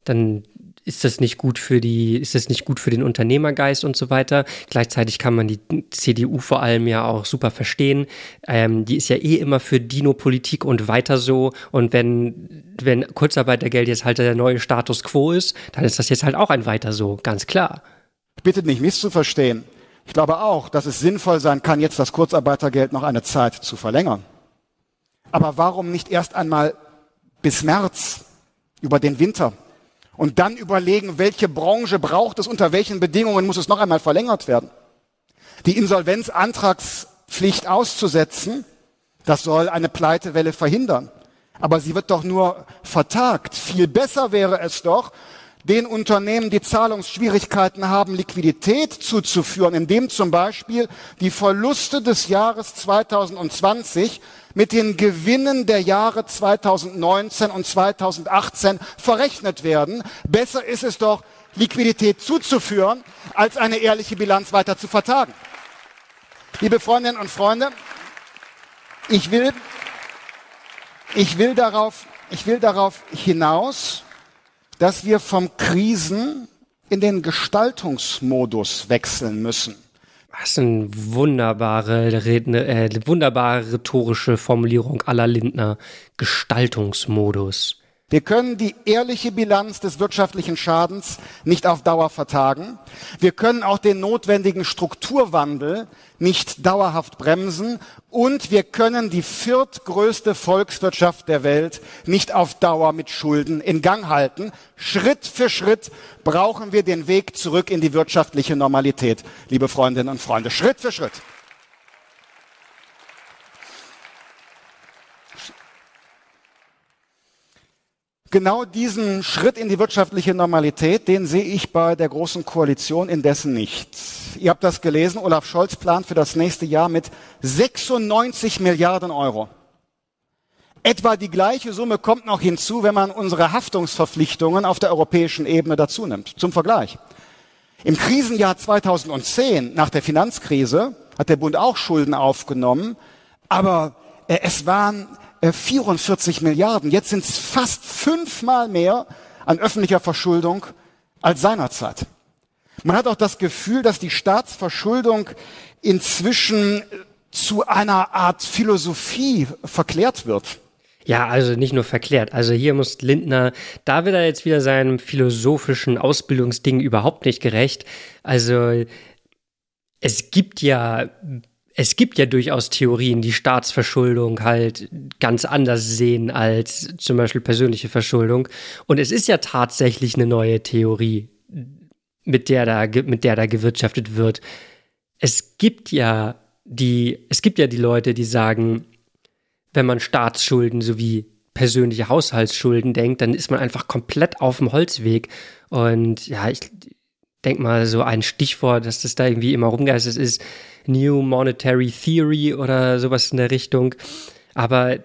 A: dann ist das nicht gut für die, ist das nicht gut für den Unternehmergeist und so weiter. Gleichzeitig kann man die CDU vor allem ja auch super verstehen. Ähm, die ist ja eh immer für Dino-Politik und weiter so. Und wenn, wenn Kurzarbeitergeld jetzt halt der neue Status quo ist, dann ist das jetzt halt auch ein weiter so, ganz klar.
B: Bitte nicht misszuverstehen. Ich glaube auch, dass es sinnvoll sein kann, jetzt das Kurzarbeitergeld noch eine Zeit zu verlängern. Aber warum nicht erst einmal bis März über den Winter? Und dann überlegen, welche Branche braucht es, unter welchen Bedingungen muss es noch einmal verlängert werden. Die Insolvenzantragspflicht auszusetzen, das soll eine Pleitewelle verhindern. Aber sie wird doch nur vertagt. Viel besser wäre es doch, den Unternehmen, die Zahlungsschwierigkeiten haben, Liquidität zuzuführen, indem zum Beispiel die Verluste des Jahres 2020 mit den Gewinnen der Jahre 2019 und 2018 verrechnet werden. Besser ist es doch, Liquidität zuzuführen, als eine ehrliche Bilanz weiter zu vertagen. Liebe Freundinnen und Freunde, ich will, ich will darauf, ich will darauf hinaus, dass wir vom Krisen in den Gestaltungsmodus wechseln müssen.
A: Was eine wunderbare, äh, wunderbare rhetorische Formulierung aller Lindner. Gestaltungsmodus.
B: Wir können die ehrliche Bilanz des wirtschaftlichen Schadens nicht auf Dauer vertagen. Wir können auch den notwendigen Strukturwandel nicht dauerhaft bremsen. Und wir können die viertgrößte Volkswirtschaft der Welt nicht auf Dauer mit Schulden in Gang halten. Schritt für Schritt brauchen wir den Weg zurück in die wirtschaftliche Normalität, liebe Freundinnen und Freunde. Schritt für Schritt. Genau diesen Schritt in die wirtschaftliche Normalität, den sehe ich bei der Großen Koalition indessen nicht. Ihr habt das gelesen, Olaf Scholz plant für das nächste Jahr mit 96 Milliarden Euro. Etwa die gleiche Summe kommt noch hinzu, wenn man unsere Haftungsverpflichtungen auf der europäischen Ebene dazu nimmt. Zum Vergleich. Im Krisenjahr 2010, nach der Finanzkrise, hat der Bund auch Schulden aufgenommen, aber äh, es waren 44 äh, Milliarden. Jetzt sind es fast fünfmal mehr an öffentlicher Verschuldung als seinerzeit. Man hat auch das Gefühl, dass die Staatsverschuldung inzwischen zu einer Art Philosophie verklärt wird.
A: Ja, also nicht nur verklärt. Also hier muss Lindner, da wird er jetzt wieder seinem philosophischen Ausbildungsding überhaupt nicht gerecht. Also es gibt ja es gibt ja durchaus Theorien, die Staatsverschuldung halt ganz anders sehen als zum Beispiel persönliche Verschuldung. Und es ist ja tatsächlich eine neue Theorie, mit der da, mit der da gewirtschaftet wird. Es gibt ja die, es gibt ja die Leute, die sagen, wenn man Staatsschulden sowie persönliche Haushaltsschulden denkt, dann ist man einfach komplett auf dem Holzweg. Und ja, ich denke mal, so ein Stichwort, dass das da irgendwie immer rumgeistert ist, New Monetary Theory oder sowas in der Richtung. Aber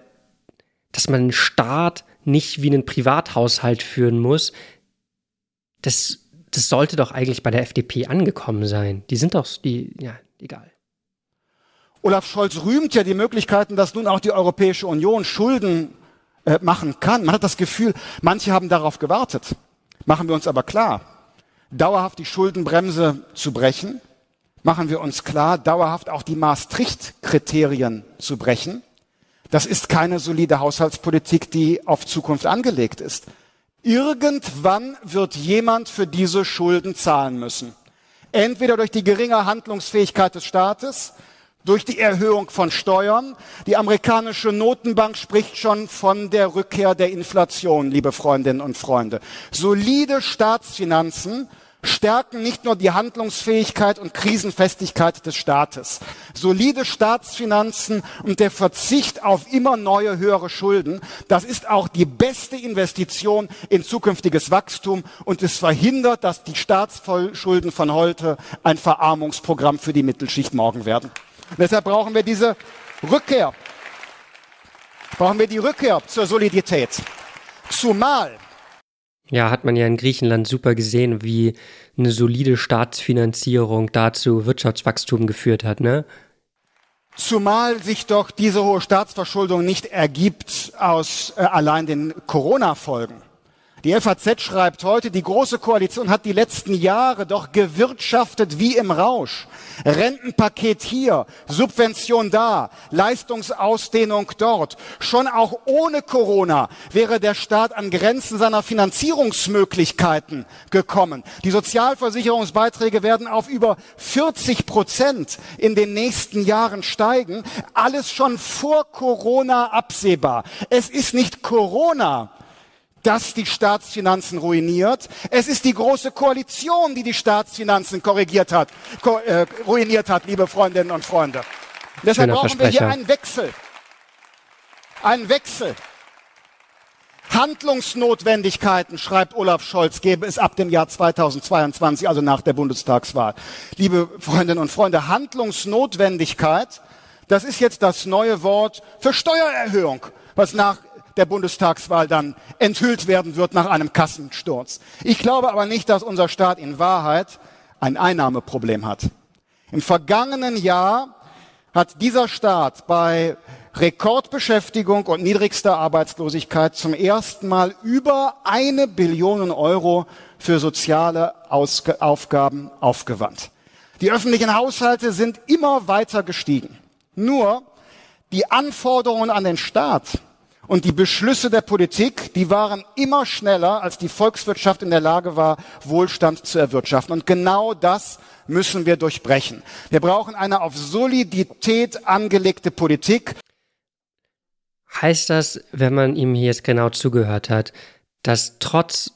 A: dass man einen Staat nicht wie einen Privathaushalt führen muss, das, das sollte doch eigentlich bei der FDP angekommen sein. Die sind doch, die, ja, egal.
B: Olaf Scholz rühmt ja die Möglichkeiten, dass nun auch die Europäische Union Schulden äh, machen kann. Man hat das Gefühl, manche haben darauf gewartet. Machen wir uns aber klar, dauerhaft die Schuldenbremse zu brechen, machen wir uns klar, dauerhaft auch die Maastricht-Kriterien zu brechen. Das ist keine solide Haushaltspolitik, die auf Zukunft angelegt ist. Irgendwann wird jemand für diese Schulden zahlen müssen. Entweder durch die geringe Handlungsfähigkeit des Staates, durch die Erhöhung von Steuern. Die amerikanische Notenbank spricht schon von der Rückkehr der Inflation, liebe Freundinnen und Freunde. Solide Staatsfinanzen stärken nicht nur die Handlungsfähigkeit und Krisenfestigkeit des Staates. Solide Staatsfinanzen und der Verzicht auf immer neue höhere Schulden, das ist auch die beste Investition in zukünftiges Wachstum und es verhindert, dass die Staatsschulden von heute ein Verarmungsprogramm für die Mittelschicht morgen werden. Und deshalb brauchen wir diese Rückkehr. Brauchen wir die Rückkehr zur Solidität. Zumal
A: Ja, hat man ja in Griechenland super gesehen, wie eine solide Staatsfinanzierung dazu Wirtschaftswachstum geführt hat, ne?
B: Zumal sich doch diese hohe Staatsverschuldung nicht ergibt aus äh, allein den Corona-Folgen. Die FAZ schreibt heute, die Große Koalition hat die letzten Jahre doch gewirtschaftet wie im Rausch. Rentenpaket hier, Subvention da, Leistungsausdehnung dort. Schon auch ohne Corona wäre der Staat an Grenzen seiner Finanzierungsmöglichkeiten gekommen. Die Sozialversicherungsbeiträge werden auf über 40 Prozent in den nächsten Jahren steigen. Alles schon vor Corona absehbar. Es ist nicht Corona, das die Staatsfinanzen ruiniert. Es ist die große Koalition, die die Staatsfinanzen korrigiert hat, ko äh, ruiniert hat, liebe Freundinnen und Freunde. Und deshalb brauchen wir hier einen Wechsel. Einen Wechsel. Handlungsnotwendigkeiten, schreibt Olaf Scholz, gäbe es ab dem Jahr 2022, also nach der Bundestagswahl. Liebe Freundinnen und Freunde, Handlungsnotwendigkeit, das ist jetzt das neue Wort für Steuererhöhung, was nach der Bundestagswahl dann enthüllt werden wird nach einem Kassensturz. Ich glaube aber nicht, dass unser Staat in Wahrheit ein Einnahmeproblem hat. Im vergangenen Jahr hat dieser Staat bei Rekordbeschäftigung und niedrigster Arbeitslosigkeit zum ersten Mal über eine Billion Euro für soziale Ausg Aufgaben aufgewandt. Die öffentlichen Haushalte sind immer weiter gestiegen. Nur die Anforderungen an den Staat und die Beschlüsse der Politik, die waren immer schneller, als die Volkswirtschaft in der Lage war, Wohlstand zu erwirtschaften. Und genau das müssen wir durchbrechen. Wir brauchen eine auf Solidität angelegte Politik.
A: Heißt das, wenn man ihm hier jetzt genau zugehört hat, dass trotz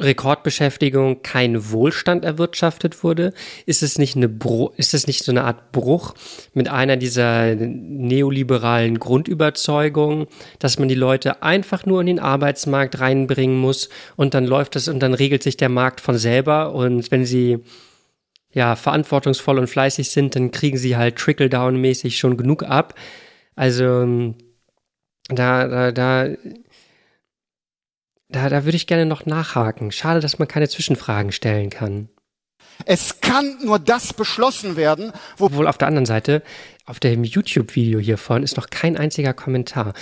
A: Rekordbeschäftigung kein Wohlstand erwirtschaftet wurde? Ist es nicht eine Bru ist es nicht so eine Art Bruch mit einer dieser neoliberalen Grundüberzeugungen, dass man die Leute einfach nur in den Arbeitsmarkt reinbringen muss und dann läuft das und dann regelt sich der Markt von selber und wenn sie ja verantwortungsvoll und fleißig sind, dann kriegen sie halt Trickle-Down-mäßig schon genug ab. Also da, da, da da, da würde ich gerne noch nachhaken. Schade, dass man keine Zwischenfragen stellen kann.
B: Es kann nur das beschlossen werden,
A: wo. Obwohl auf der anderen Seite, auf dem YouTube-Video hiervon ist noch kein einziger Kommentar.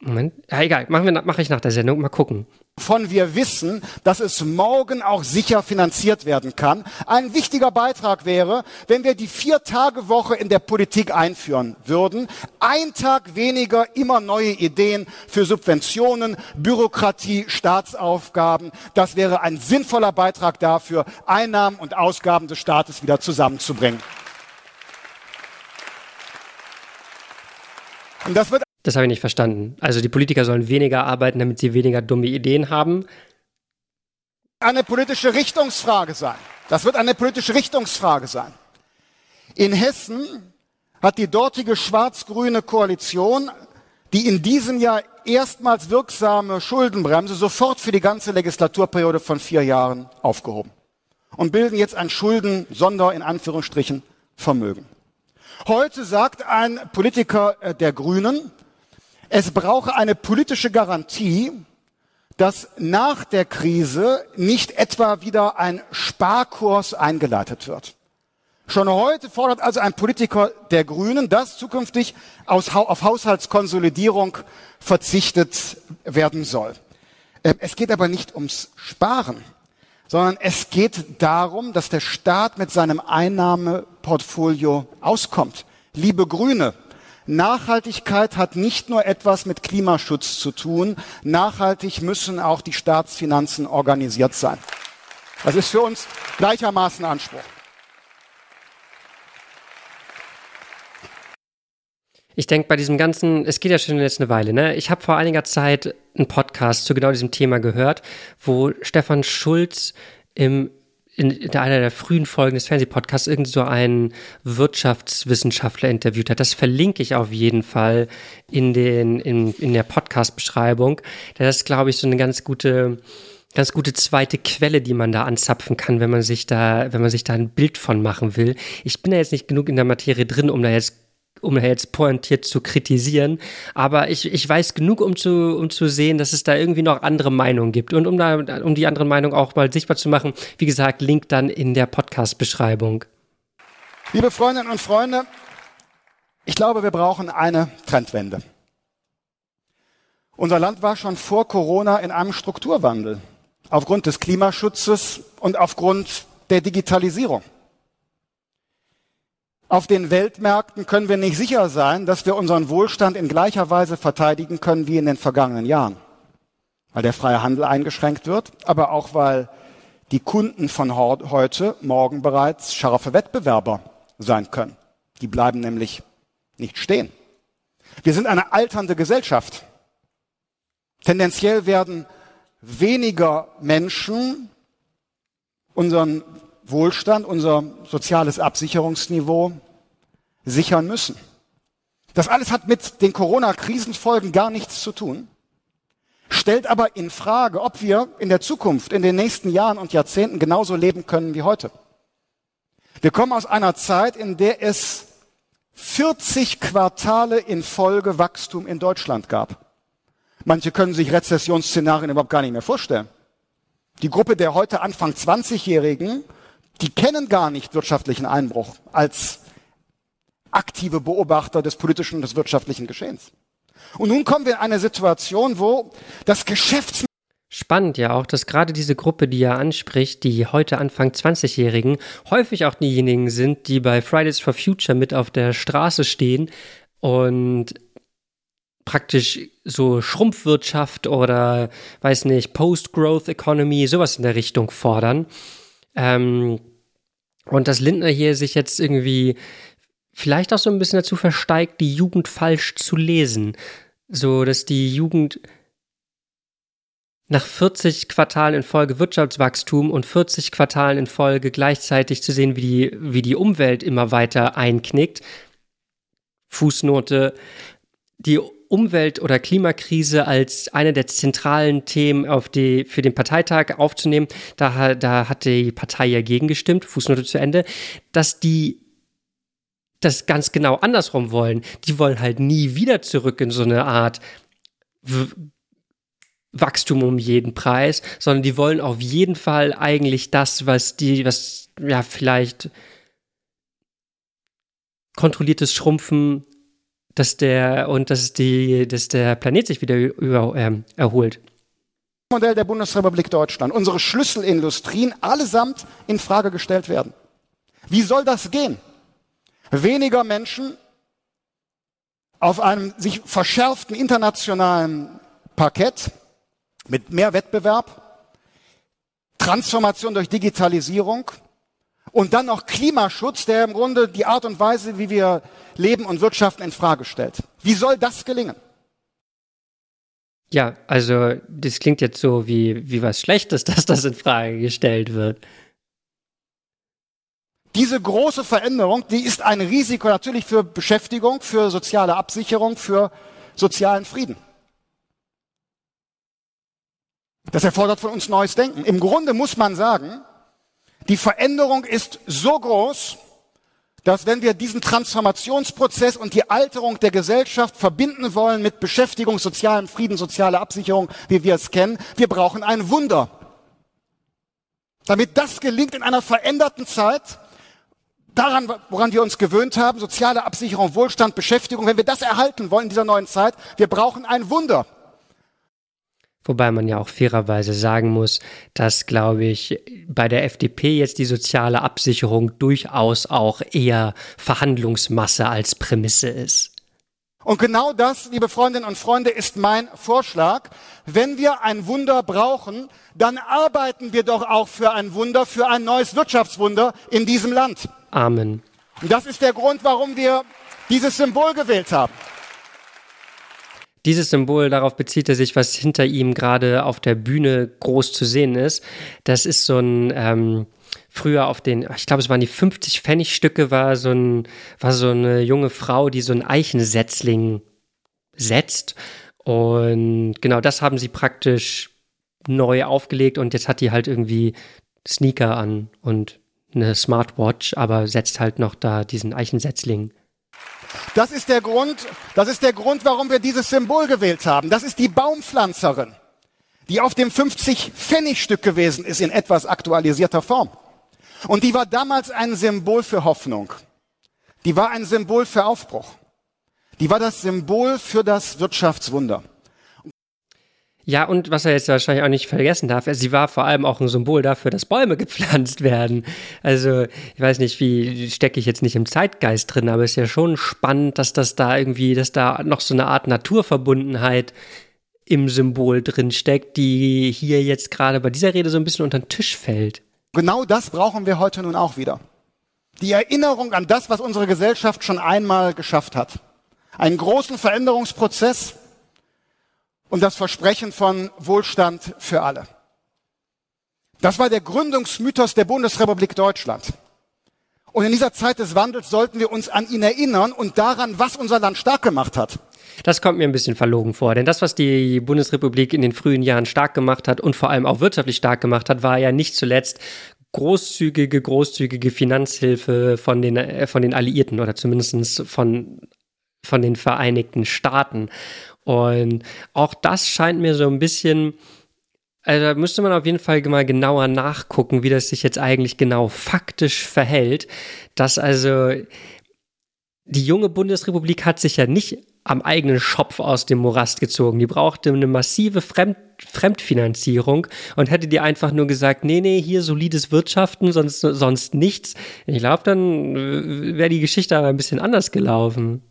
A: Moment. Ja, egal, machen wir, mache ich nach der Sendung. Mal gucken
B: von wir wissen, dass es morgen auch sicher finanziert werden kann. Ein wichtiger Beitrag wäre, wenn wir die Vier-Tage-Woche in der Politik einführen würden. Ein Tag weniger, immer neue Ideen für Subventionen, Bürokratie, Staatsaufgaben. Das wäre ein sinnvoller Beitrag dafür, Einnahmen und Ausgaben des Staates wieder zusammenzubringen.
A: Und das wird das habe ich nicht verstanden. Also die Politiker sollen weniger arbeiten, damit sie weniger dumme Ideen haben.
B: Eine politische Richtungsfrage sein. Das wird eine politische Richtungsfrage sein. In Hessen hat die dortige schwarz-grüne Koalition die in diesem Jahr erstmals wirksame Schuldenbremse sofort für die ganze Legislaturperiode von vier Jahren aufgehoben und bilden jetzt ein Schuldensonder in Anführungsstrichen Vermögen. Heute sagt ein Politiker äh, der Grünen, es brauche eine politische Garantie, dass nach der Krise nicht etwa wieder ein Sparkurs eingeleitet wird. Schon heute fordert also ein Politiker der Grünen, dass zukünftig auf Haushaltskonsolidierung verzichtet werden soll. Ähm, es geht aber nicht ums Sparen, sondern es geht darum, dass der Staat mit seinem Einnahmeportfolio auskommt. Liebe Grüne, Nachhaltigkeit hat nicht nur etwas mit Klimaschutz zu tun. Nachhaltig müssen auch die Staatsfinanzen organisiert sein. Das ist für uns gleichermaßen Anspruch.
A: Ich denke, bei diesem ganzen, es geht ja schon jetzt eine Weile, ne? Ich habe vor einiger Zeit einen Podcast zu genau diesem Thema gehört, wo Stefan Schulz im in, in einer der frühen Folgen des Fernsehpodcasts irgend so einen Wirtschaftswissenschaftler interviewt hat. Das verlinke ich auf jeden Fall in, den, in, in der Podcast-Beschreibung. Das ist, glaube ich, so eine ganz gute, ganz gute zweite Quelle, die man da anzapfen kann, wenn man sich da, wenn man sich da ein Bild von machen will. Ich bin da jetzt nicht genug in der Materie drin, um da jetzt um jetzt pointiert zu kritisieren. Aber ich, ich weiß genug, um zu, um zu sehen, dass es da irgendwie noch andere Meinungen gibt. Und um, da, um die anderen Meinungen auch mal sichtbar zu machen, wie gesagt, Link dann in der Podcast-Beschreibung.
B: Liebe Freundinnen und Freunde, ich glaube, wir brauchen eine Trendwende. Unser Land war schon vor Corona in einem Strukturwandel aufgrund des Klimaschutzes und aufgrund der Digitalisierung. Auf den Weltmärkten können wir nicht sicher sein, dass wir unseren Wohlstand in gleicher Weise verteidigen können wie in den vergangenen Jahren, weil der freie Handel eingeschränkt wird, aber auch weil die Kunden von heute morgen bereits scharfe Wettbewerber sein können. Die bleiben nämlich nicht stehen. Wir sind eine alternde Gesellschaft. Tendenziell werden weniger Menschen unseren Wohlstand, unser soziales Absicherungsniveau sichern müssen. Das alles hat mit den Corona-Krisenfolgen gar nichts zu tun, stellt aber in Frage, ob wir in der Zukunft, in den nächsten Jahren und Jahrzehnten genauso leben können wie heute. Wir kommen aus einer Zeit, in der es 40 Quartale in Folge Wachstum in Deutschland gab. Manche können sich Rezessionsszenarien überhaupt gar nicht mehr vorstellen. Die Gruppe der heute Anfang 20-Jährigen, die kennen gar nicht wirtschaftlichen Einbruch als aktive Beobachter des politischen und des wirtschaftlichen Geschehens. Und nun kommen wir in eine Situation, wo das Geschäfts
A: Spannend ja auch, dass gerade diese Gruppe, die er anspricht, die heute Anfang 20-Jährigen, häufig auch diejenigen sind, die bei Fridays for Future mit auf der Straße stehen und praktisch so Schrumpfwirtschaft oder, weiß nicht, Post-Growth Economy, sowas in der Richtung fordern. Ähm, und dass Lindner hier sich jetzt irgendwie vielleicht auch so ein bisschen dazu versteigt, die Jugend falsch zu lesen. So, dass die Jugend nach 40 Quartalen in Folge Wirtschaftswachstum und 40 Quartalen in Folge gleichzeitig zu sehen, wie die, wie die Umwelt immer weiter einknickt. Fußnote. Die Umwelt- oder Klimakrise als eine der zentralen Themen auf die, für den Parteitag aufzunehmen. Da, da hat die Partei ja gegengestimmt, Fußnote zu Ende, dass die das ganz genau andersrum wollen. Die wollen halt nie wieder zurück in so eine Art Wachstum um jeden Preis, sondern die wollen auf jeden Fall eigentlich das, was die, was ja vielleicht kontrolliertes Schrumpfen, dass der und dass die, dass der Planet sich wieder über, äh, erholt.
B: Modell der Bundesrepublik Deutschland, unsere Schlüsselindustrien allesamt in Frage gestellt werden. Wie soll das gehen? Weniger Menschen auf einem sich verschärften internationalen Parkett mit mehr Wettbewerb, Transformation durch Digitalisierung und dann noch Klimaschutz, der im Grunde die Art und Weise, wie wir leben und wirtschaften, in Frage stellt. Wie soll das gelingen?
A: Ja, also das klingt jetzt so wie, wie was Schlechtes, dass das in Frage gestellt wird.
B: Diese große Veränderung, die ist ein Risiko natürlich für Beschäftigung, für soziale Absicherung, für sozialen Frieden. Das erfordert von uns neues Denken. Im Grunde muss man sagen, die Veränderung ist so groß, dass wenn wir diesen Transformationsprozess und die Alterung der Gesellschaft verbinden wollen mit Beschäftigung, sozialem Frieden, sozialer Absicherung, wie wir es kennen, wir brauchen ein Wunder. Damit das gelingt in einer veränderten Zeit, daran, woran wir uns gewöhnt haben, soziale Absicherung, Wohlstand, Beschäftigung, wenn wir das erhalten wollen in dieser neuen Zeit, wir brauchen ein Wunder.
A: Wobei man ja auch fairerweise sagen muss, dass, glaube ich, bei der FDP jetzt die soziale Absicherung durchaus auch eher Verhandlungsmasse als Prämisse ist.
B: Und genau das, liebe Freundinnen und Freunde, ist mein Vorschlag. Wenn wir ein Wunder brauchen, dann arbeiten wir doch auch für ein Wunder, für ein neues Wirtschaftswunder in diesem Land.
A: Amen.
B: Und das ist der Grund, warum wir dieses Symbol gewählt haben.
A: Dieses Symbol, darauf bezieht er sich, was hinter ihm gerade auf der Bühne groß zu sehen ist. Das ist so ein, ähm, früher auf den, ich glaube, es waren die 50 Pfennigstücke, war so ein, war so eine junge Frau, die so ein Eichensetzling setzt. Und genau das haben sie praktisch neu aufgelegt und jetzt hat die halt irgendwie Sneaker an und eine Smartwatch, aber setzt halt noch da diesen Eichensetzling
B: Das ist der Grund, das ist der Grund, warum wir dieses Symbol gewählt haben. Das ist die Baumpflanzerin, die auf dem 50-Pfennig-Stück gewesen ist in etwas aktualisierter Form. Und die war damals ein Symbol für Hoffnung. Die war ein Symbol für Aufbruch. Die war das Symbol für das Wirtschaftswunder.
A: Ja, und was er jetzt wahrscheinlich auch nicht vergessen darf, sie war vor allem auch ein Symbol dafür, dass Bäume gepflanzt werden. Also, ich weiß nicht, wie stecke ich jetzt nicht im Zeitgeist drin, aber es ist ja schon spannend, dass das da irgendwie, dass da noch so eine Art Naturverbundenheit im Symbol drin steckt, die hier jetzt gerade bei dieser Rede so ein bisschen unter den Tisch fällt.
B: Genau das brauchen wir heute nun auch wieder. Die Erinnerung an das, was unsere Gesellschaft schon einmal geschafft hat. Einen großen Veränderungsprozess und das Versprechen von Wohlstand für alle. Das war der Gründungsmythos der Bundesrepublik Deutschland. Und in dieser Zeit des Wandels sollten wir uns an ihn erinnern und daran, was unser Land stark gemacht hat.
A: Das kommt mir ein bisschen verlogen vor, denn das, was die Bundesrepublik in den frühen Jahren stark gemacht hat und vor allem auch wirtschaftlich stark gemacht hat, war ja nicht zuletzt großzügige, großzügige Finanzhilfe von den, äh, von den Alliierten oder zumindest von, von den Vereinigten Staaten. Und auch das scheint mir so ein bisschen, also da müsste man auf jeden Fall mal genauer nachgucken, wie das sich jetzt eigentlich genau faktisch verhält, dass also die junge Bundesrepublik hat sich ja nicht am eigenen Schopf aus dem Morast gezogen. Die brauchte eine massive Fremd Fremdfinanzierung und hätte die einfach nur gesagt, nee, nee, hier solides Wirtschaften, sonst, sonst nichts. Ich glaube, dann äh, wäre die Geschichte aber ein bisschen anders gelaufen.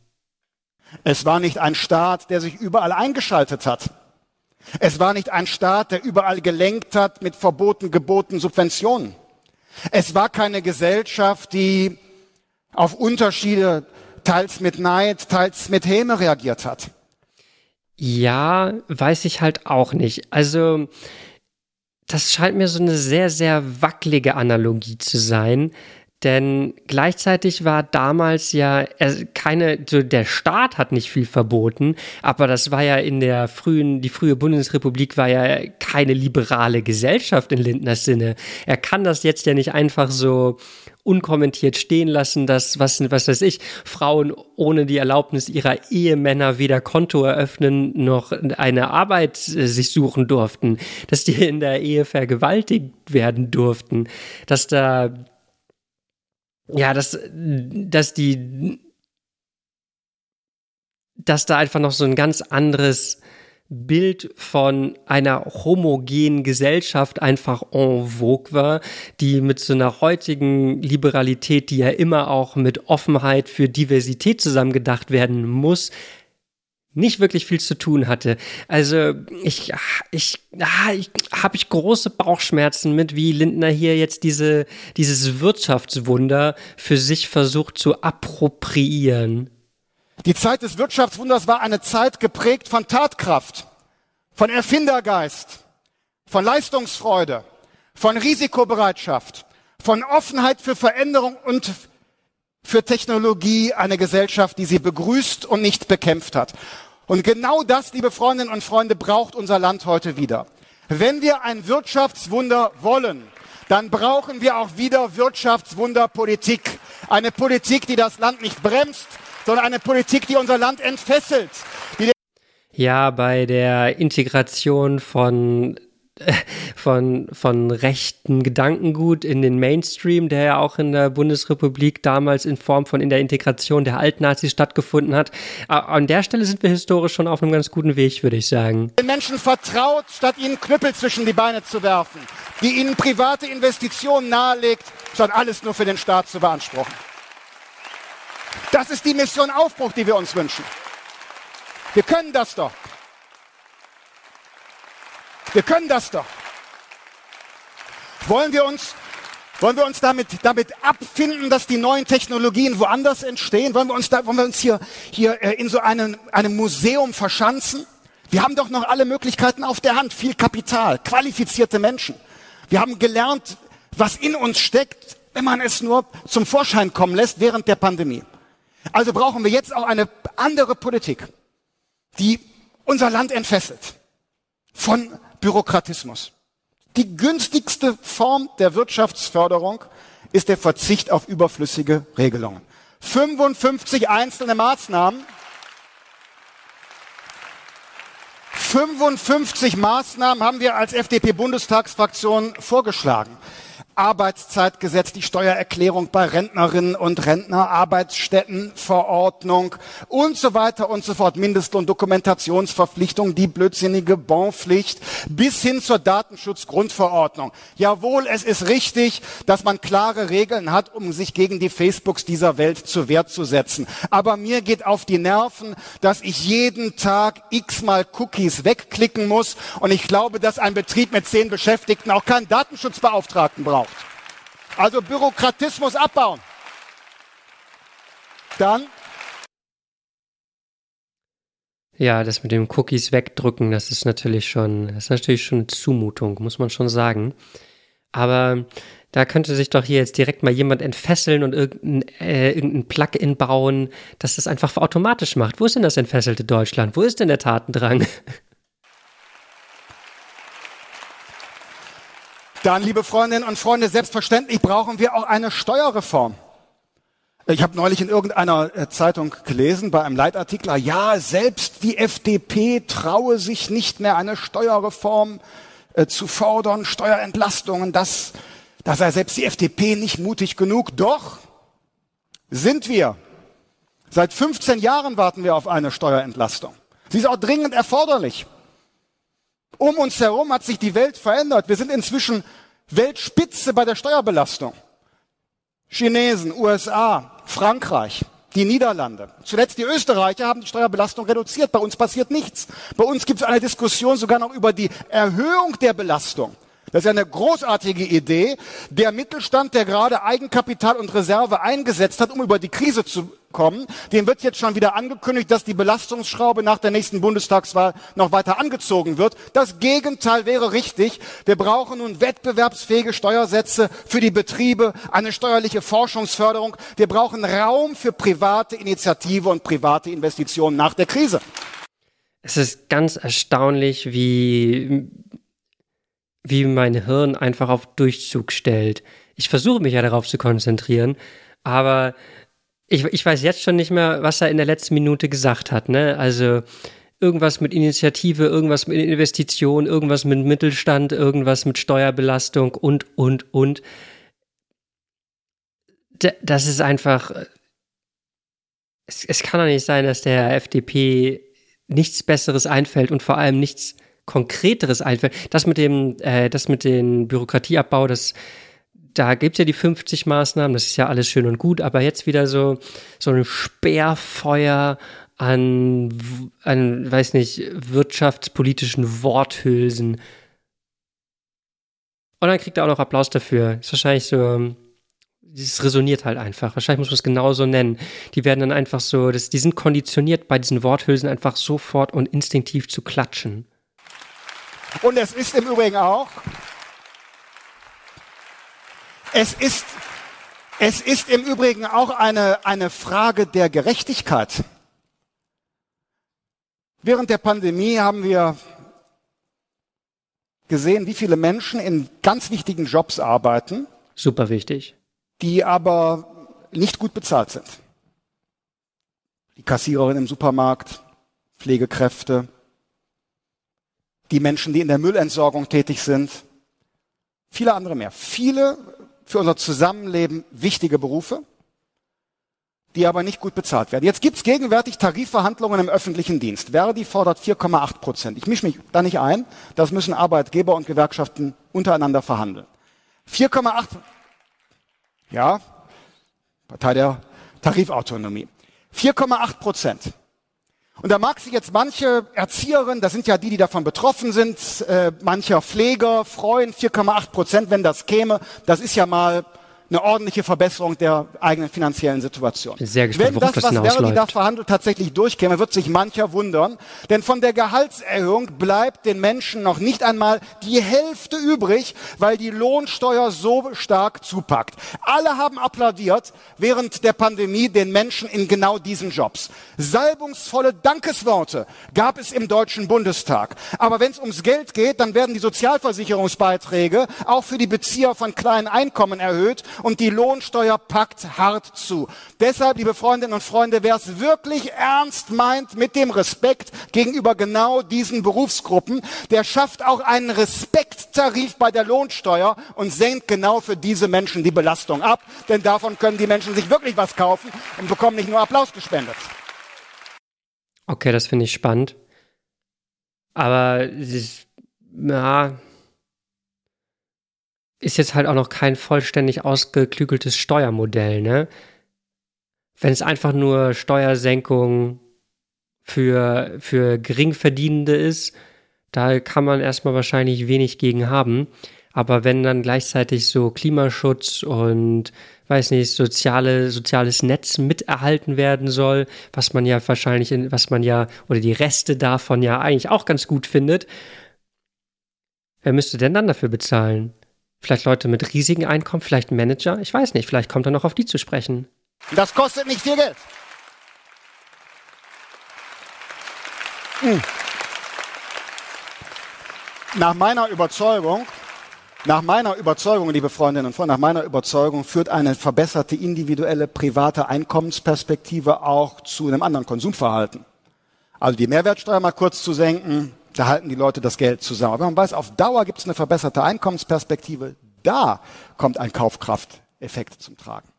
B: Es war nicht ein Staat, der sich überall eingeschaltet hat. Es war nicht ein Staat, der überall gelenkt hat mit Verboten, Geboten, Subventionen. Es war keine Gesellschaft, die auf Unterschiede teils mit Neid, teils mit Häme reagiert hat.
A: Ja, weiß ich halt auch nicht. Also, das scheint mir so eine sehr, sehr wackelige Analogie zu sein. Denn gleichzeitig war damals ja keine, so der Staat hat nicht viel verboten, aber das war ja in der frühen, die frühe Bundesrepublik war ja keine liberale Gesellschaft in Lindners Sinne. Er kann das jetzt ja nicht einfach so unkommentiert stehen lassen, dass, was, was weiß ich, Frauen ohne die Erlaubnis ihrer Ehemänner weder Konto eröffnen noch eine Arbeit äh, sich suchen durften, dass die in der Ehe vergewaltigt werden durften, dass da ja, dass, dass die, dass da einfach noch so ein ganz anderes Bild von einer homogenen Gesellschaft einfach en vogue war, die mit so einer heutigen Liberalität, die ja immer auch mit Offenheit für Diversität zusammengedacht werden muss, nicht wirklich viel zu tun hatte. Also ich, ich, ich habe ich große Bauchschmerzen mit, wie Lindner hier jetzt diese, dieses Wirtschaftswunder für sich versucht zu appropriieren.
B: Die Zeit des Wirtschaftswunders war eine Zeit geprägt von Tatkraft, von Erfindergeist, von Leistungsfreude, von Risikobereitschaft, von Offenheit für Veränderung und für Technologie eine Gesellschaft, die sie begrüßt und nicht bekämpft hat. Und genau das, liebe Freundinnen und Freunde, braucht unser Land heute wieder. Wenn wir ein Wirtschaftswunder wollen, dann brauchen wir auch wieder Wirtschaftswunderpolitik. Eine Politik, die das Land nicht bremst, sondern eine Politik, die unser Land entfesselt.
A: ja, bei der Integration von von, von rechten Gedankengut in den Mainstream, der ja auch in der Bundesrepublik damals in Form von in der Integration der Altnazis stattgefunden hat. An der Stelle sind wir historisch schon auf einem ganz guten Weg, würde ich sagen.
B: Den Menschen vertraut, statt ihnen Knüppel zwischen die Beine zu werfen, die ihnen private Investitionen nahelegt, statt alles nur für den Staat zu beanspruchen. Das ist die Mission Aufbruch, die wir uns wünschen. Wir können das doch. Wir können das doch. Wollen wir uns, wollen wir uns damit, damit abfinden, dass die neuen Technologien woanders entstehen? Wollen wir uns, da, wollen wir uns hier, hier äh, in so einem, einem Museum verschanzen? Wir haben doch noch alle Möglichkeiten auf der Hand. Viel Kapital, qualifizierte Menschen. Wir haben gelernt, was in uns steckt, wenn man es nur zum Vorschein kommen lässt während der Pandemie. Also brauchen wir jetzt auch eine andere Politik, die unser Land entfesselt. Von Bürokratismus. Die günstigste Form der Wirtschaftsförderung ist der Verzicht auf überflüssige Regelungen. 55 einzelne Maßnahmen. 55 Maßnahmen haben wir als FDP-Bundestagsfraktion vorgeschlagen. Arbeitszeitgesetz, die Steuererklärung bei Rentnerinnen und Rentner, Arbeitsstättenverordnung und so weiter und so fort, Mindestlohn, Dokumentationsverpflichtung, die blödsinnige Bonpflicht bis hin zur Datenschutzgrundverordnung. Jawohl, es ist richtig, dass man klare Regeln hat, um sich gegen die Facebooks dieser Welt zur Wehr zu setzen. Aber mir geht auf die Nerven, dass ich jeden Tag x-mal Cookies wegklicken muss und ich glaube, dass ein Betrieb mit zehn Beschäftigten auch keinen Datenschutzbeauftragten braucht. Also Bürokratismus abbauen. Dann.
A: Ja, das mit dem Cookies wegdrücken, das ist natürlich schon, das ist natürlich schon eine Zumutung, muss man schon sagen. Aber da könnte sich doch hier jetzt direkt mal jemand entfesseln und irgendein, äh, irgendein Plugin bauen, das das einfach automatisch macht. Wo ist denn das entfesselte Deutschland? Wo ist denn der Tatendrang?
B: Dann, liebe Freundinnen und Freunde, selbstverständlich brauchen wir auch eine Steuerreform. Ich habe neulich in irgendeiner äh, Zeitung gelesen, bei einem Leitartikel, ja, selbst die FDP traue sich nicht mehr, eine Steuerreform äh, zu fordern, Steuerentlastungen, das, da sei selbst die FDP nicht mutig genug. Doch, sind wir. Seit 15 Jahren warten wir auf eine Steuerentlastung. Sie ist auch dringend erforderlich. Um uns herum hat sich die Welt verändert. Wir sind inzwischen Weltspitze bei der Steuerbelastung. Chinesen, USA, Frankreich, die Niederlande. Zuletzt die Österreicher haben die Steuerbelastung reduziert. Bei uns passiert nichts. Bei uns gibt es eine Diskussion sogar noch über die Erhöhung der Belastung. Das ist ja eine großartige Idee. Der Mittelstand, der gerade Eigenkapital und Reserve eingesetzt hat, um über die Krise zu kommen, dem wird jetzt schon wieder angekündigt, dass die Belastungsschraube nach der nächsten Bundestagswahl noch weiter angezogen wird. Das Gegenteil wäre richtig. Wir brauchen nun wettbewerbsfähige Steuersätze für die Betriebe, eine steuerliche Forschungsförderung. Wir brauchen Raum für private Initiative und private Investitionen nach der Krise.
A: Es ist ganz erstaunlich, wie wie mein Hirn einfach auf Durchzug stellt. Ich versuche mich ja darauf zu konzentrieren, aber ich, ich weiß jetzt schon nicht mehr, was er in der letzten Minute gesagt hat. Ne? Also irgendwas mit Initiative, irgendwas mit Investition, irgendwas mit Mittelstand, irgendwas mit Steuerbelastung und, und, und. Das ist einfach. Es, es kann doch nicht sein, dass der FDP nichts Besseres einfällt und vor allem nichts Konkreteres einfällt. Das mit dem, äh, das mit dem Bürokratieabbau, das, da gibt es ja die 50 Maßnahmen, das ist ja alles schön und gut, aber jetzt wieder so, so ein Sperrfeuer an, an, weiß nicht, wirtschaftspolitischen Worthülsen. Und dann kriegt er auch noch Applaus dafür. Ist wahrscheinlich so, das resoniert halt einfach. Wahrscheinlich muss man es genauso nennen. Die werden dann einfach so, das, die sind konditioniert bei diesen Worthülsen einfach sofort und instinktiv zu klatschen.
B: Und es ist im Übrigen auch, es ist, es ist im Übrigen auch eine, eine Frage der Gerechtigkeit. Während der Pandemie haben wir gesehen, wie viele Menschen in ganz wichtigen Jobs arbeiten.
A: Super wichtig.
B: Die aber nicht gut bezahlt sind. Die Kassiererin im Supermarkt, Pflegekräfte, die Menschen, die in der Müllentsorgung tätig sind, viele andere mehr. Viele für unser Zusammenleben wichtige Berufe, die aber nicht gut bezahlt werden. Jetzt gibt es gegenwärtig Tarifverhandlungen im öffentlichen Dienst. Verdi fordert 4,8 Prozent. Ich mische mich da nicht ein. Das müssen Arbeitgeber und Gewerkschaften untereinander verhandeln. 4,8, ja, Partei der Tarifautonomie. 4,8 Prozent. Und da mag sich jetzt manche Erzieherin, das sind ja die, die davon betroffen sind, äh, mancher Pfleger freuen, 4,8 Prozent, wenn das käme. Das ist ja mal eine ordentliche Verbesserung der eigenen finanziellen Situation.
A: Sehr gespannt,
B: Wenn das,
A: das
B: was
A: Verdi
B: da verhandelt, tatsächlich durchkäme, wird sich mancher wundern. Denn von der Gehaltserhöhung bleibt den Menschen noch nicht einmal die Hälfte übrig, weil die Lohnsteuer so stark zupackt. Alle haben applaudiert während der Pandemie den Menschen in genau diesen Jobs. Salbungsvolle Dankesworte gab es im Deutschen Bundestag. Aber wenn es ums Geld geht, dann werden die Sozialversicherungsbeiträge auch für die Bezieher von kleinen Einkommen erhöht und die Lohnsteuer packt hart zu. Deshalb, liebe Freundinnen und Freunde, wer es wirklich ernst meint mit dem Respekt gegenüber genau diesen Berufsgruppen, der schafft auch einen Respekttarif bei der Lohnsteuer und senkt genau für diese Menschen die Belastung ab, denn davon können die Menschen sich wirklich was kaufen und bekommen nicht nur Applaus gespendet.
A: Okay, das finde ich spannend. Aber ja, ist jetzt halt auch noch kein vollständig ausgeklügeltes Steuermodell, ne? Wenn es einfach nur Steuersenkung für, für Geringverdienende ist, da kann man erstmal wahrscheinlich wenig gegen haben. Aber wenn dann gleichzeitig so Klimaschutz und weiß nicht, soziale, soziales Netz miterhalten werden soll, was man ja wahrscheinlich, in, was man ja, oder die Reste davon ja eigentlich auch ganz gut findet, wer müsste denn dann dafür bezahlen? Vielleicht Leute mit riesigen Einkommen, vielleicht Manager? Ich weiß nicht, vielleicht kommt er noch auf die zu sprechen.
B: Das kostet nicht viel Geld. Hm. Nach meiner Überzeugung nach meiner Überzeugung, liebe Freundinnen und Freunde, nach meiner Überzeugung führt eine verbesserte individuelle private Einkommensperspektive auch zu einem anderen Konsumverhalten. Also die Mehrwertsteuer mal kurz zu senken, da halten die Leute das Geld zusammen. Aber man weiß, auf Dauer gibt es eine verbesserte Einkommensperspektive. Da kommt ein Kaufkrafteffekt zum Tragen.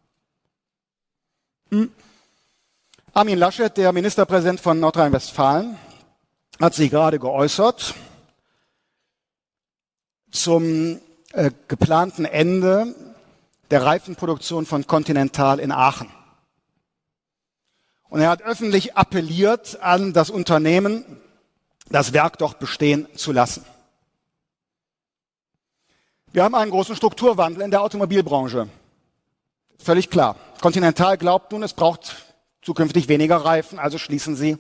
B: Hm. Armin Laschet, der Ministerpräsident von Nordrhein-Westfalen, hat sich gerade geäußert zum äh, geplanten Ende der Reifenproduktion von Continental in Aachen. Und er hat öffentlich appelliert an das Unternehmen, das Werk doch bestehen zu lassen. Wir haben einen großen Strukturwandel in der Automobilbranche. Völlig klar. Continental glaubt nun, es braucht zukünftig weniger Reifen, also schließen sie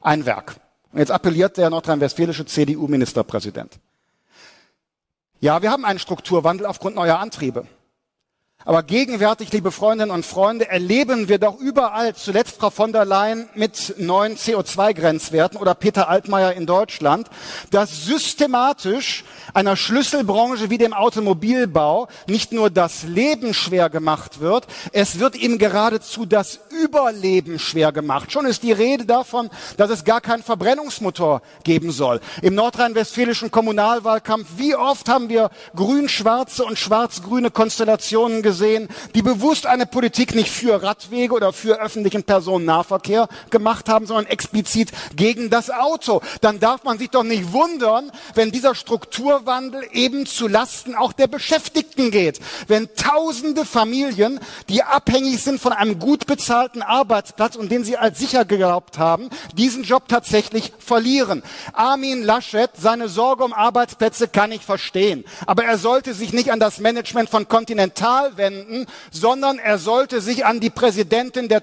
B: ein Werk. Und jetzt appelliert der nordrhein-westfälische CDU-Ministerpräsident. Ja, wir haben einen Strukturwandel aufgrund neuer Antriebe. Aber gegenwärtig, liebe Freundinnen und Freunde, erleben wir doch überall, zuletzt Frau von der Leyen mit neuen CO2-Grenzwerten oder Peter Altmaier in Deutschland, dass systematisch einer Schlüsselbranche wie dem Automobilbau nicht nur das Leben schwer gemacht wird, es wird ihm geradezu das Überleben schwer gemacht. Schon ist die Rede davon, dass es gar keinen Verbrennungsmotor geben soll. Im nordrhein-westfälischen Kommunalwahlkampf, wie oft haben wir grün-schwarze und schwarz-grüne Konstellationen gesehen, gesehen, die bewusst eine Politik nicht für Radwege oder für öffentlichen Personennahverkehr gemacht haben, sondern explizit gegen das Auto. Dann darf man sich doch nicht wundern, wenn dieser Strukturwandel eben zu Lasten auch der Beschäftigten geht. Wenn tausende Familien, die abhängig sind von einem gut bezahlten Arbeitsplatz und den sie als sicher geglaubt haben, diesen Job tatsächlich verlieren. Armin Laschet, seine Sorge um Arbeitsplätze kann ich verstehen. Aber er sollte sich nicht an das Management von Continental wenden, sondern er sollte sich an die Präsidentin der,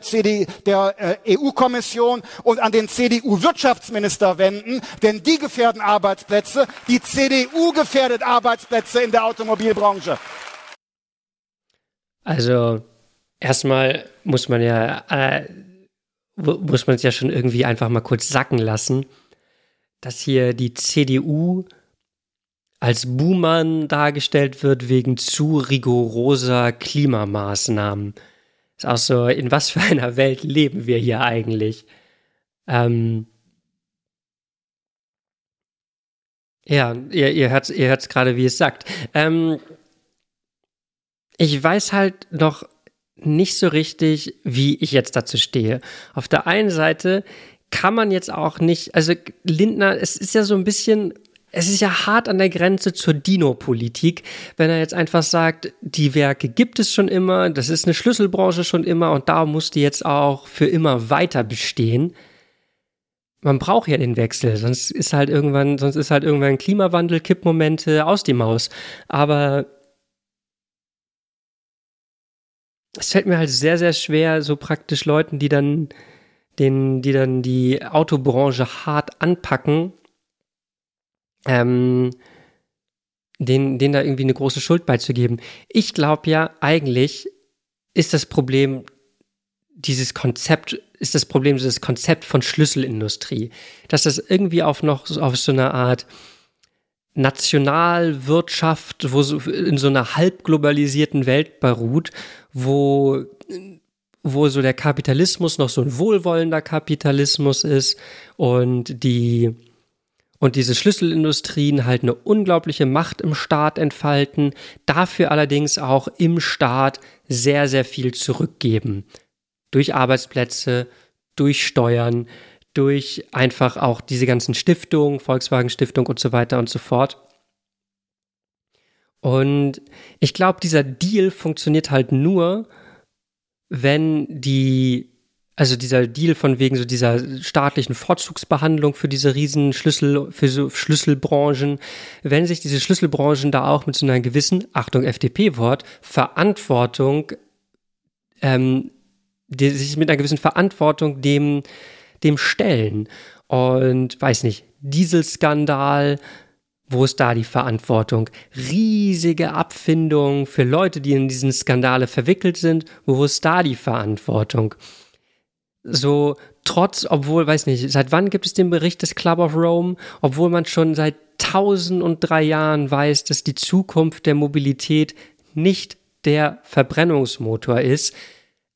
B: der äh, EU-Kommission und an den CDU-Wirtschaftsminister wenden, denn die gefährden Arbeitsplätze, die CDU gefährdet Arbeitsplätze in der Automobilbranche.
A: Also erstmal muss man ja äh, muss man es ja schon irgendwie einfach mal kurz sacken lassen, dass hier die CDU als Buhmann dargestellt wird wegen zu rigoroser Klimamaßnahmen. Ist auch so, in was für einer Welt leben wir hier eigentlich? Ähm ja, ihr, ihr hört es ihr hört's gerade, wie es sagt. Ähm ich weiß halt noch nicht so richtig, wie ich jetzt dazu stehe. Auf der einen Seite kann man jetzt auch nicht, also Lindner, es ist ja so ein bisschen es ist ja hart an der Grenze zur Dino-Politik, wenn er jetzt einfach sagt, die Werke gibt es schon immer, das ist eine Schlüsselbranche schon immer und da muss die jetzt auch für immer weiter bestehen. Man braucht ja den Wechsel, sonst ist halt irgendwann, sonst ist halt irgendwann Klimawandel, Kippmomente aus die Maus. Aber es fällt mir halt sehr, sehr schwer, so praktisch Leuten, die dann den, die dann die Autobranche hart anpacken, ähm, denen, denen da irgendwie eine große Schuld beizugeben. Ich glaube ja, eigentlich ist das Problem dieses Konzept, ist das Problem dieses Konzept von Schlüsselindustrie, dass das irgendwie auf noch auf so eine Art Nationalwirtschaft, wo so in so einer halbglobalisierten Welt beruht, wo wo so der Kapitalismus noch so ein wohlwollender Kapitalismus ist und die und diese Schlüsselindustrien halt eine unglaubliche Macht im Staat entfalten, dafür allerdings auch im Staat sehr, sehr viel zurückgeben. Durch Arbeitsplätze, durch Steuern, durch einfach auch diese ganzen Stiftungen, Volkswagen Stiftung und so weiter und so fort. Und ich glaube, dieser Deal funktioniert halt nur, wenn die, also dieser Deal von wegen so dieser staatlichen Vorzugsbehandlung für diese riesen Schlüssel, für so Schlüsselbranchen, wenn sich diese Schlüsselbranchen da auch mit so einer gewissen, Achtung, FDP-Wort, Verantwortung, ähm, die sich mit einer gewissen Verantwortung dem dem stellen. Und weiß nicht, Dieselskandal, wo ist da die Verantwortung? Riesige Abfindungen für Leute, die in diesen Skandale verwickelt sind, wo ist da die Verantwortung? So, trotz, obwohl, weiß nicht, seit wann gibt es den Bericht des Club of Rome? Obwohl man schon seit tausend und drei Jahren weiß, dass die Zukunft der Mobilität nicht der Verbrennungsmotor ist,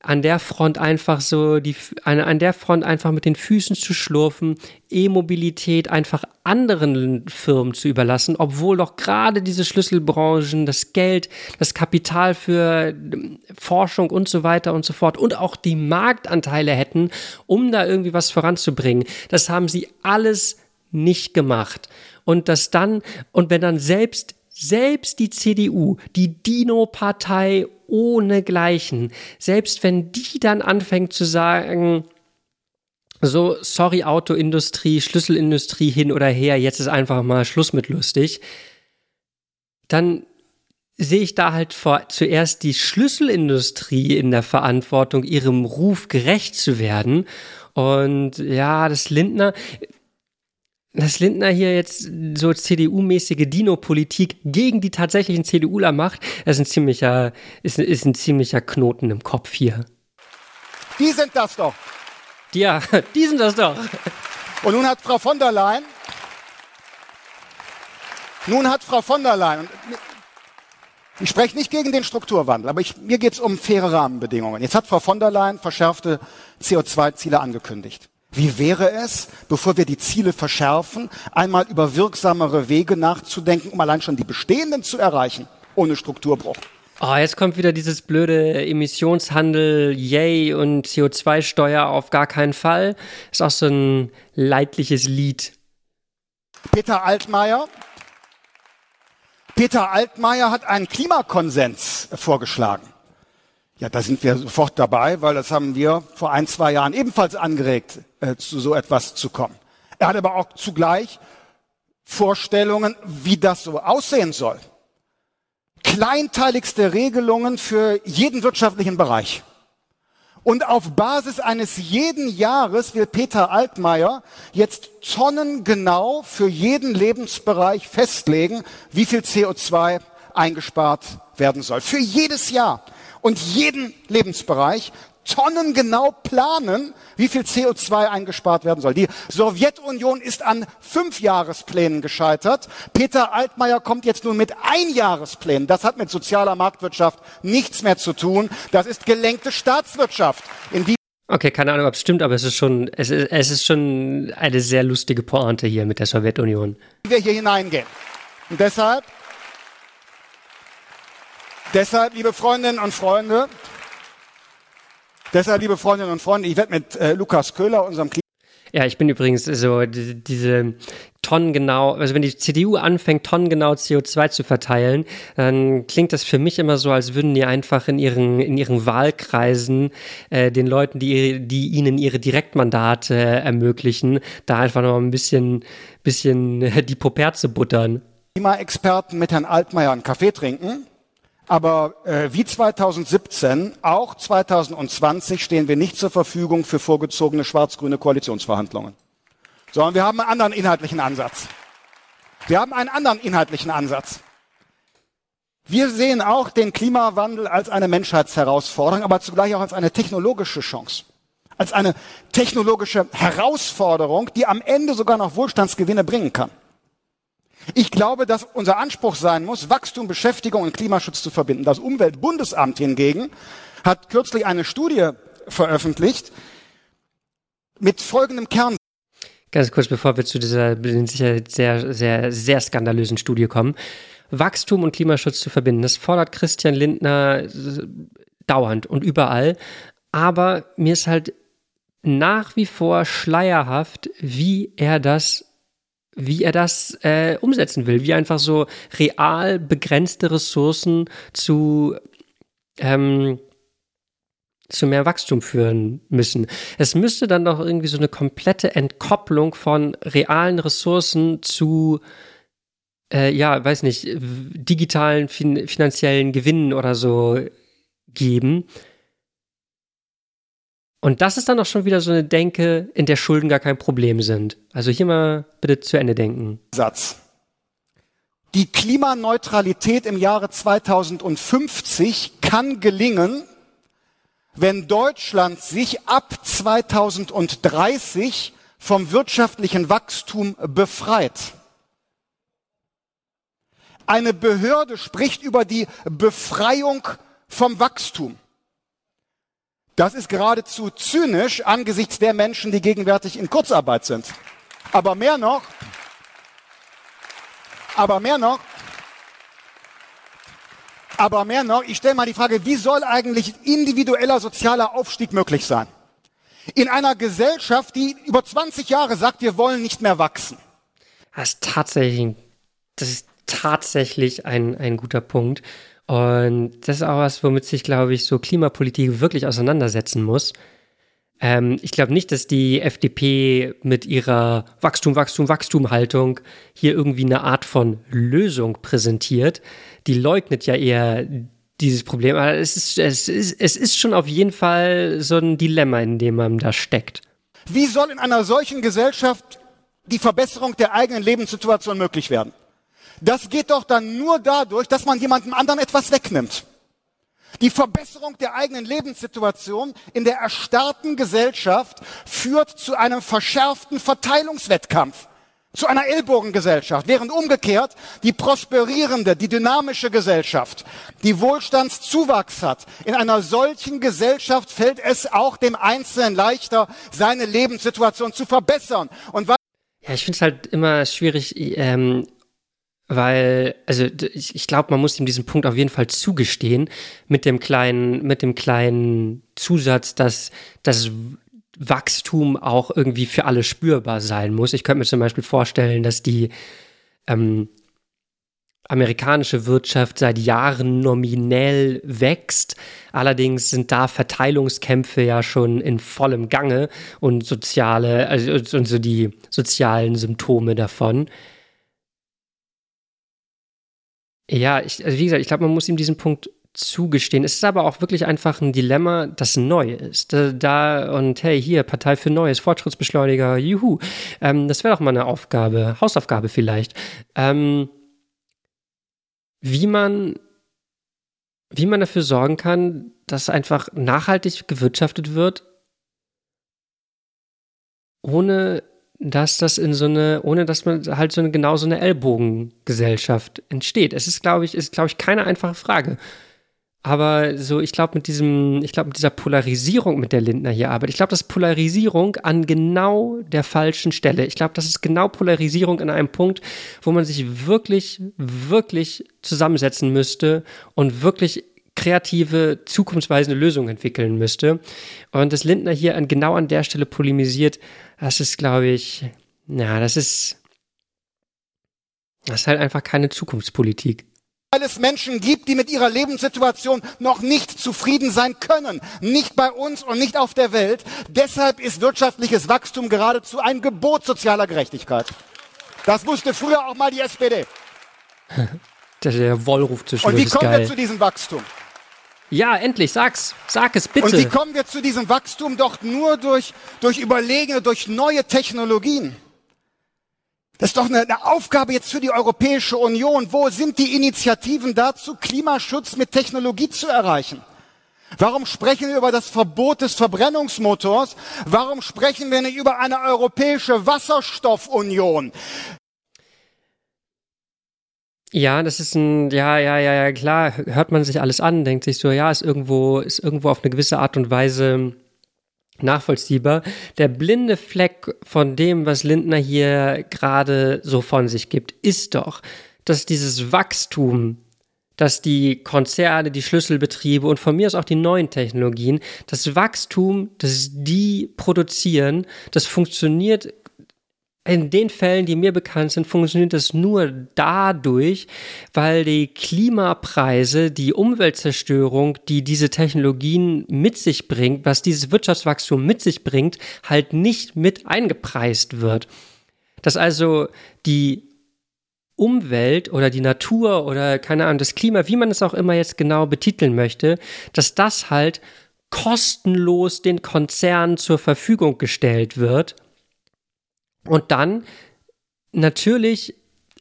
A: an der Front einfach so die an, an der Front einfach mit den Füßen zu schlurfen, E-Mobilität einfach anderen Firmen zu überlassen, obwohl doch gerade diese Schlüsselbranchen das Geld, das Kapital für ähm, Forschung und so weiter und so fort und auch die Marktanteile hätten, um da irgendwie was voranzubringen. Das haben sie alles nicht gemacht. Und das dann, und wenn dann selbst selbst die CDU, die Dino-Partei ohnegleichen, selbst wenn die dann anfängt zu sagen, so, sorry, Autoindustrie, Schlüsselindustrie hin oder her, jetzt ist einfach mal Schluss mit lustig, dann sehe ich da halt vor, zuerst die Schlüsselindustrie in der Verantwortung, ihrem Ruf gerecht zu werden. Und ja, das Lindner, dass Lindner hier jetzt so CDU-mäßige Dino-Politik gegen die tatsächlichen CDUler macht, das ist ein ziemlicher, ist, ist ein ziemlicher Knoten im Kopf hier.
B: Die sind das doch.
A: Ja, die sind das doch.
B: Und nun hat Frau von der Leyen, nun hat Frau von der Leyen, ich spreche nicht gegen den Strukturwandel, aber ich, mir geht es um faire Rahmenbedingungen. Jetzt hat Frau von der Leyen verschärfte CO2-Ziele angekündigt. Wie wäre es, bevor wir die Ziele verschärfen, einmal über wirksamere Wege nachzudenken, um allein schon die bestehenden zu erreichen, ohne Strukturbruch?
A: Oh, jetzt kommt wieder dieses blöde Emissionshandel, yay, und CO2-Steuer auf gar keinen Fall. Ist auch so ein leidliches Lied.
B: Peter Altmaier. Peter Altmaier hat einen Klimakonsens vorgeschlagen. Ja, da sind wir sofort dabei, weil das haben wir vor ein, zwei Jahren ebenfalls angeregt, äh, zu so etwas zu kommen. Er hat aber auch zugleich Vorstellungen, wie das so aussehen soll. Kleinteiligste Regelungen für jeden wirtschaftlichen Bereich. Und auf Basis eines jeden Jahres will Peter Altmaier jetzt tonnengenau für jeden Lebensbereich festlegen, wie viel CO2 eingespart werden soll. Für jedes Jahr und jeden Lebensbereich tonnengenau planen, wie viel CO2 eingespart werden soll. Die Sowjetunion ist an Fünfjahresplänen gescheitert. Peter Altmaier kommt jetzt nun mit Einjahresplänen. Das hat mit sozialer Marktwirtschaft nichts mehr zu tun. Das ist gelenkte Staatswirtschaft.
A: Okay, keine Ahnung, ob es stimmt, aber es ist schon, es ist, es ist schon eine sehr lustige Pointe hier mit der Sowjetunion.
B: Wir hier hineingehen. Und deshalb Deshalb, liebe Freundinnen und Freunde, deshalb, liebe Freundinnen und Freunde, ich werde mit äh, Lukas Köhler, unserem Klima
A: ja, ich bin übrigens so die, diese tonnengenau, also wenn die CDU anfängt, tonnengenau CO2 zu verteilen, dann klingt das für mich immer so, als würden die einfach in ihren, in ihren Wahlkreisen äh, den Leuten, die, die ihnen ihre Direktmandate äh, ermöglichen, da einfach noch ein bisschen, bisschen die Poperze buttern.
B: Klimaexperten mit Herrn Altmaier einen Kaffee trinken aber äh, wie 2017, auch 2020 stehen wir nicht zur Verfügung für vorgezogene schwarz-grüne Koalitionsverhandlungen. Sondern wir haben einen anderen inhaltlichen Ansatz. Wir haben einen anderen inhaltlichen Ansatz. Wir sehen auch den Klimawandel als eine Menschheitsherausforderung, aber zugleich auch als eine technologische Chance. Als eine technologische Herausforderung, die am Ende sogar noch Wohlstandsgewinne bringen kann. Ich glaube, dass unser Anspruch sein muss, Wachstum, Beschäftigung und Klimaschutz zu verbinden. Das Umweltbundesamt hingegen hat kürzlich eine Studie veröffentlicht mit folgendem Kern.
A: Ganz kurz, bevor wir zu dieser sicher sehr, sehr, sehr skandalösen Studie kommen. Wachstum und Klimaschutz zu verbinden, das fordert Christian Lindner dauernd und überall. Aber mir ist halt nach wie vor schleierhaft, wie er das wie er das äh, umsetzen will, wie einfach so real begrenzte Ressourcen zu ähm, zu mehr Wachstum führen müssen. Es müsste dann doch irgendwie so eine komplette Entkopplung von realen Ressourcen zu, äh, ja, weiß nicht, digitalen fin finanziellen Gewinnen oder so geben. Und das ist dann auch schon wieder so eine Denke, in der Schulden gar kein Problem sind. Also hier mal bitte zu Ende denken.
B: Satz. Die Klimaneutralität im Jahre 2050 kann gelingen, wenn Deutschland sich ab 2030 vom wirtschaftlichen Wachstum befreit. Eine Behörde spricht über die Befreiung vom Wachstum. Das ist geradezu zynisch angesichts der Menschen, die gegenwärtig in Kurzarbeit sind. Aber mehr noch, aber mehr noch, aber mehr noch, ich stelle mal die Frage, wie soll eigentlich individueller sozialer Aufstieg möglich sein? In einer Gesellschaft, die über 20 Jahre sagt, wir wollen nicht mehr wachsen.
A: Das ist tatsächlich, das ist tatsächlich ein, ein guter Punkt. Und das ist auch was, womit sich, glaube ich, so Klimapolitik wirklich auseinandersetzen muss. Ähm, ich glaube nicht, dass die FDP mit ihrer Wachstum, Wachstum, Wachstum-Haltung hier irgendwie eine Art von Lösung präsentiert. Die leugnet ja eher dieses Problem. Aber es ist, es ist, es ist schon auf jeden Fall so ein Dilemma, in dem man da steckt.
B: Wie soll in einer solchen Gesellschaft die Verbesserung der eigenen Lebenssituation möglich werden? Das geht doch dann nur dadurch, dass man jemandem anderen etwas wegnimmt. Die Verbesserung der eigenen Lebenssituation in der erstarrten Gesellschaft führt zu einem verschärften Verteilungswettkampf, zu einer Ellbogengesellschaft, während umgekehrt die prosperierende, die dynamische Gesellschaft, die Wohlstandszuwachs hat. In einer solchen Gesellschaft fällt es auch dem Einzelnen leichter, seine Lebenssituation zu verbessern. Und
A: ja, ich finde es halt immer schwierig, ähm, weil, also ich, ich glaube, man muss ihm diesen Punkt auf jeden Fall zugestehen, mit dem kleinen, mit dem kleinen Zusatz, dass das Wachstum auch irgendwie für alle spürbar sein muss. Ich könnte mir zum Beispiel vorstellen, dass die ähm, amerikanische Wirtschaft seit Jahren nominell wächst. Allerdings sind da Verteilungskämpfe ja schon in vollem Gange und soziale, also und so die sozialen Symptome davon. Ja, ich, also wie gesagt, ich glaube, man muss ihm diesen Punkt zugestehen. Es ist aber auch wirklich einfach ein Dilemma, das neu ist. Da, und hey, hier, Partei für Neues, Fortschrittsbeschleuniger, juhu. Ähm, das wäre doch mal eine Aufgabe, Hausaufgabe vielleicht. Ähm, wie man, wie man dafür sorgen kann, dass einfach nachhaltig gewirtschaftet wird, ohne dass das in so eine, ohne dass man halt so eine genau so eine Ellbogengesellschaft entsteht. Es ist, glaube ich, ist, glaube ich, keine einfache Frage. Aber so, ich glaube, mit diesem, ich glaube, mit dieser Polarisierung, mit der Lindner hier arbeitet, ich glaube, das ist Polarisierung an genau der falschen Stelle. Ich glaube, das ist genau Polarisierung an einem Punkt, wo man sich wirklich, wirklich zusammensetzen müsste und wirklich kreative, zukunftsweisende Lösungen entwickeln müsste. Und dass Lindner hier an, genau an der Stelle polemisiert, das ist, glaube ich, na, das ist, das ist halt einfach keine Zukunftspolitik.
B: Weil es Menschen gibt, die mit ihrer Lebenssituation noch nicht zufrieden sein können. Nicht bei uns und nicht auf der Welt. Deshalb ist wirtschaftliches Wachstum geradezu ein Gebot sozialer Gerechtigkeit. Das wusste früher auch mal die SPD.
A: der, der Wollruf zu
B: Und wie kommen wir zu diesem Wachstum?
A: Ja, endlich, sag's. Sag es bitte.
B: Und wie kommen wir zu diesem Wachstum? Doch nur durch, durch Überlegene, durch neue Technologien. Das ist doch eine, eine Aufgabe jetzt für die Europäische Union. Wo sind die Initiativen dazu, Klimaschutz mit Technologie zu erreichen? Warum sprechen wir über das Verbot des Verbrennungsmotors? Warum sprechen wir nicht über eine europäische Wasserstoffunion?
A: Ja, das ist ein, ja, ja, ja, ja, klar, hört man sich alles an, denkt sich so, ja, ist irgendwo, ist irgendwo auf eine gewisse Art und Weise nachvollziehbar. Der blinde Fleck von dem, was Lindner hier gerade so von sich gibt, ist doch, dass dieses Wachstum, dass die Konzerne, die Schlüsselbetriebe und von mir aus auch die neuen Technologien, das Wachstum, das die produzieren, das funktioniert in den Fällen, die mir bekannt sind, funktioniert das nur dadurch, weil die Klimapreise, die Umweltzerstörung, die diese Technologien mit sich bringt, was dieses Wirtschaftswachstum mit sich bringt, halt nicht mit eingepreist wird. Dass also die Umwelt oder die Natur oder keine Ahnung, das Klima, wie man es auch immer jetzt genau betiteln möchte, dass das halt kostenlos den Konzernen zur Verfügung gestellt wird und dann natürlich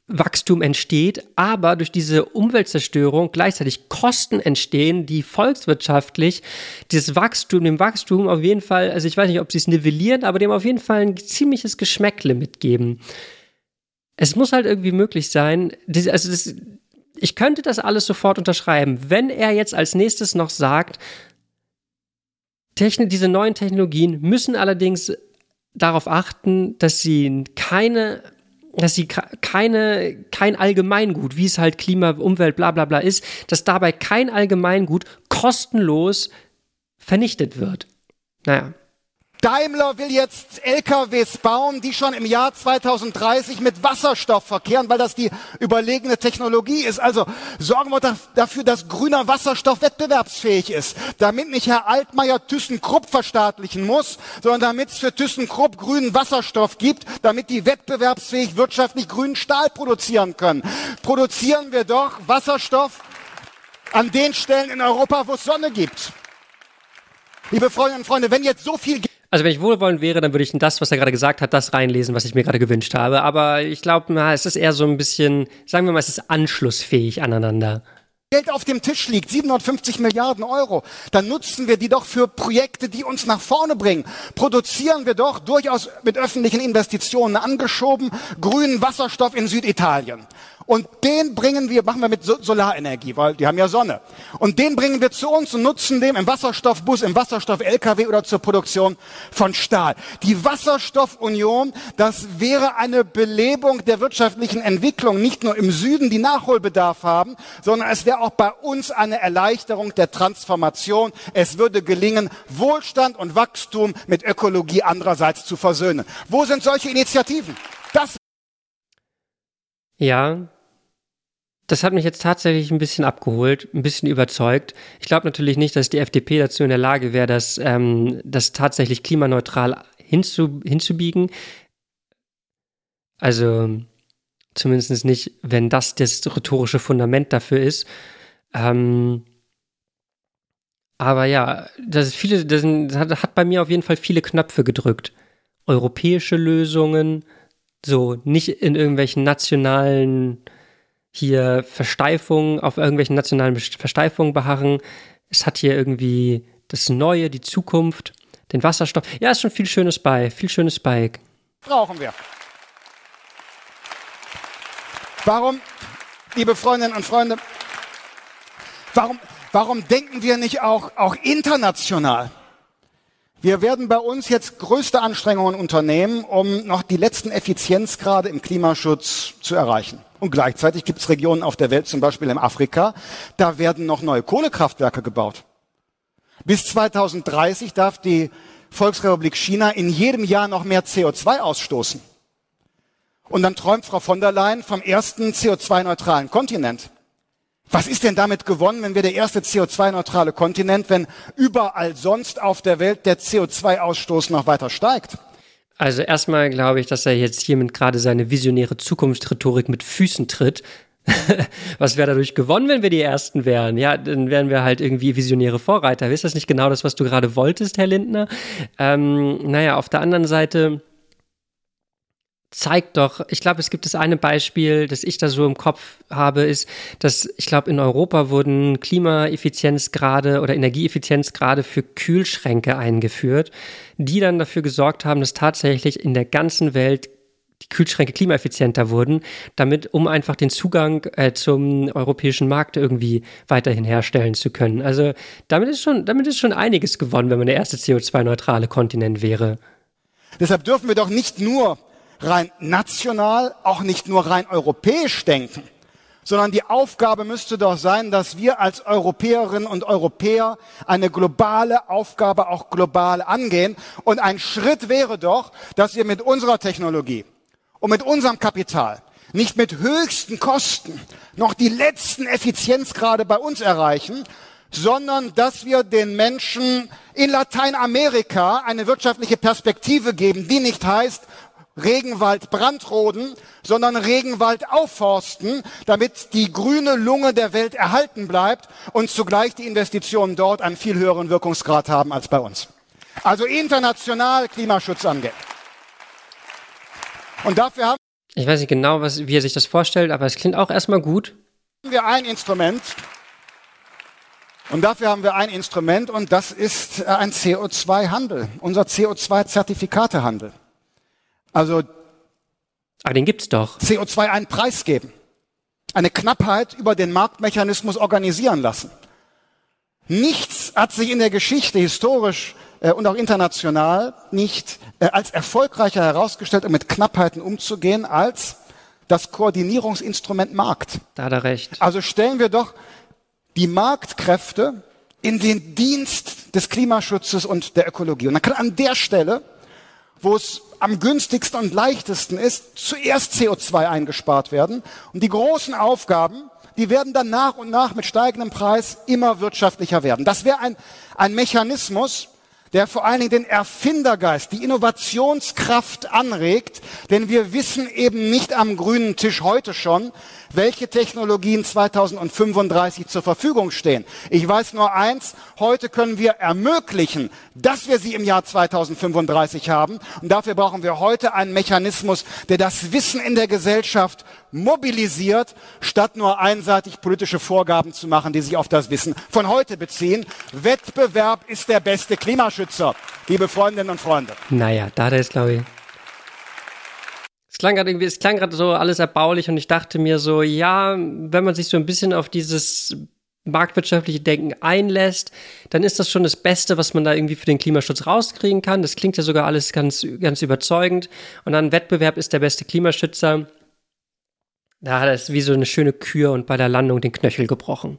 A: Wachstum entsteht, aber durch diese Umweltzerstörung gleichzeitig Kosten entstehen, die volkswirtschaftlich dieses Wachstum, dem Wachstum auf jeden Fall, also ich weiß nicht, ob sie es nivellieren, aber dem auf jeden Fall ein ziemliches Geschmäckle mitgeben. Es muss halt irgendwie möglich sein, also das, ich könnte das alles sofort unterschreiben, wenn er jetzt als nächstes noch sagt, Technik, diese neuen Technologien müssen allerdings darauf achten, dass sie keine dass sie keine, kein Allgemeingut, wie es halt Klima, Umwelt, bla bla bla ist, dass dabei kein Allgemeingut kostenlos vernichtet wird. Naja,
B: Daimler will jetzt LKWs bauen, die schon im Jahr 2030 mit Wasserstoff verkehren, weil das die überlegene Technologie ist. Also sorgen wir dafür, dass grüner Wasserstoff wettbewerbsfähig ist, damit nicht Herr Altmaier ThyssenKrupp verstaatlichen muss, sondern damit es für ThyssenKrupp grünen Wasserstoff gibt, damit die wettbewerbsfähig wirtschaftlich grünen Stahl produzieren können. Produzieren wir doch Wasserstoff an den Stellen in Europa, wo es Sonne gibt. Liebe Freundinnen und Freunde, wenn jetzt so viel
A: also wenn ich wohlwollend wäre, dann würde ich in das, was er gerade gesagt hat, das reinlesen, was ich mir gerade gewünscht habe. Aber ich glaube, es ist eher so ein bisschen, sagen wir mal, es ist anschlussfähig aneinander.
B: Geld auf dem Tisch liegt, 750 Milliarden Euro, dann nutzen wir die doch für Projekte, die uns nach vorne bringen. Produzieren wir doch durchaus mit öffentlichen Investitionen angeschoben grünen Wasserstoff in Süditalien. Und den bringen wir, machen wir mit Solarenergie, weil die haben ja Sonne. Und den bringen wir zu uns und nutzen den im Wasserstoffbus, im Wasserstoff-LKW oder zur Produktion von Stahl. Die Wasserstoffunion, das wäre eine Belebung der wirtschaftlichen Entwicklung, nicht nur im Süden, die Nachholbedarf haben, sondern es wäre auch bei uns eine Erleichterung der Transformation. Es würde gelingen, Wohlstand und Wachstum mit Ökologie andererseits zu versöhnen. Wo sind solche Initiativen? Das
A: ja, das hat mich jetzt tatsächlich ein bisschen abgeholt, ein bisschen überzeugt. Ich glaube natürlich nicht, dass die FDP dazu in der Lage wäre, das, ähm, das tatsächlich klimaneutral hinzu, hinzubiegen. Also zumindest nicht, wenn das das rhetorische Fundament dafür ist. Ähm, aber ja, das viele, das hat, hat bei mir auf jeden Fall viele Knöpfe gedrückt. Europäische Lösungen, so nicht in irgendwelchen nationalen hier Versteifungen, auf irgendwelchen nationalen Versteifungen beharren. Es hat hier irgendwie das Neue, die Zukunft, den Wasserstoff. Ja, ist schon viel Schönes bei, viel Schönes bei.
B: Brauchen wir. Warum, liebe Freundinnen und Freunde, warum, warum denken wir nicht auch, auch international? Wir werden bei uns jetzt größte Anstrengungen unternehmen, um noch die letzten Effizienzgrade im Klimaschutz zu erreichen. Und gleichzeitig gibt es Regionen auf der Welt, zum Beispiel in Afrika, da werden noch neue Kohlekraftwerke gebaut. Bis 2030 darf die Volksrepublik China in jedem Jahr noch mehr CO2 ausstoßen. Und dann träumt Frau von der Leyen vom ersten CO2-neutralen Kontinent. Was ist denn damit gewonnen, wenn wir der erste CO2-neutrale Kontinent, wenn überall sonst auf der Welt der CO2-Ausstoß noch weiter steigt?
A: Also erstmal glaube ich, dass er jetzt hiermit gerade seine visionäre Zukunftsrhetorik mit Füßen tritt. was wäre dadurch gewonnen, wenn wir die Ersten wären? Ja, dann wären wir halt irgendwie visionäre Vorreiter. Ist das nicht genau das, was du gerade wolltest, Herr Lindner? Ähm, naja, auf der anderen Seite zeigt doch, ich glaube, es gibt das eine Beispiel, das ich da so im Kopf habe, ist, dass ich glaube, in Europa wurden Klimaeffizienzgrade oder Energieeffizienzgrade für Kühlschränke eingeführt, die dann dafür gesorgt haben, dass tatsächlich in der ganzen Welt die Kühlschränke klimaeffizienter wurden, damit, um einfach den Zugang äh, zum europäischen Markt irgendwie weiterhin herstellen zu können. Also damit ist schon, damit ist schon einiges gewonnen, wenn man der erste CO2-neutrale Kontinent wäre.
B: Deshalb dürfen wir doch nicht nur rein national, auch nicht nur rein europäisch denken, sondern die Aufgabe müsste doch sein, dass wir als Europäerinnen und Europäer eine globale Aufgabe auch global angehen. Und ein Schritt wäre doch, dass wir mit unserer Technologie und mit unserem Kapital nicht mit höchsten Kosten noch die letzten Effizienzgrade bei uns erreichen, sondern dass wir den Menschen in Lateinamerika eine wirtschaftliche Perspektive geben, die nicht heißt, Regenwald brandroden, sondern Regenwald aufforsten, damit die grüne Lunge der Welt erhalten bleibt und zugleich die Investitionen dort einen viel höheren Wirkungsgrad haben als bei uns. Also international Klimaschutz angeht. Und dafür haben
A: ich weiß nicht genau, was, wie er sich das vorstellt, aber es klingt auch erstmal gut.
B: wir ein Instrument. Und dafür haben wir ein Instrument und das ist äh, ein CO2-Handel, unser CO2-Zertifikatehandel. Also
A: aber den gibt's doch.
B: CO2 einen Preis geben, eine Knappheit über den Marktmechanismus organisieren lassen. Nichts hat sich in der Geschichte historisch äh, und auch international nicht äh, als erfolgreicher herausgestellt, um mit Knappheiten umzugehen, als das Koordinierungsinstrument Markt.
A: Da hat er recht.
B: Also stellen wir doch die Marktkräfte in den Dienst des Klimaschutzes und der Ökologie. Und dann kann an der Stelle, wo es am günstigsten und leichtesten ist, zuerst CO2 eingespart werden. Und die großen Aufgaben, die werden dann nach und nach mit steigendem Preis immer wirtschaftlicher werden. Das wäre ein, ein Mechanismus, der vor allen Dingen den Erfindergeist, die Innovationskraft anregt, denn wir wissen eben nicht am grünen Tisch heute schon, welche Technologien 2035 zur Verfügung stehen. Ich weiß nur eins, heute können wir ermöglichen, dass wir sie im Jahr 2035 haben. Und dafür brauchen wir heute einen Mechanismus, der das Wissen in der Gesellschaft mobilisiert, statt nur einseitig politische Vorgaben zu machen, die sich auf das Wissen von heute beziehen. Wettbewerb ist der beste Klimaschützer, liebe Freundinnen und Freunde.
A: Naja, da ist, glaube ich, es klang gerade irgendwie, es klang gerade so alles erbaulich und ich dachte mir so, ja, wenn man sich so ein bisschen auf dieses marktwirtschaftliche Denken einlässt, dann ist das schon das Beste, was man da irgendwie für den Klimaschutz rauskriegen kann. Das klingt ja sogar alles ganz, ganz überzeugend. Und dann Wettbewerb ist der beste Klimaschützer. Da hat es wie so eine schöne Kür und bei der Landung den Knöchel gebrochen.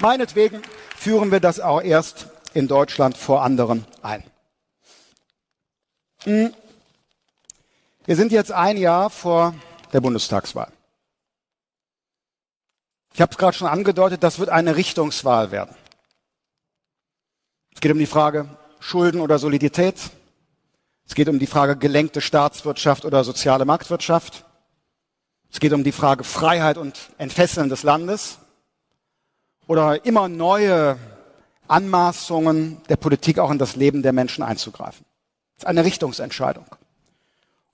B: Meinetwegen führen wir das auch erst in Deutschland vor anderen ein. Hm. Wir sind jetzt ein Jahr vor der Bundestagswahl. Ich habe es gerade schon angedeutet, das wird eine Richtungswahl werden. Es geht um die Frage Schulden oder Solidität. Es geht um die Frage gelenkte Staatswirtschaft oder soziale Marktwirtschaft. Es geht um die Frage Freiheit und Entfesseln des Landes oder immer neue Anmaßungen der Politik auch in das Leben der Menschen einzugreifen ist eine Richtungsentscheidung.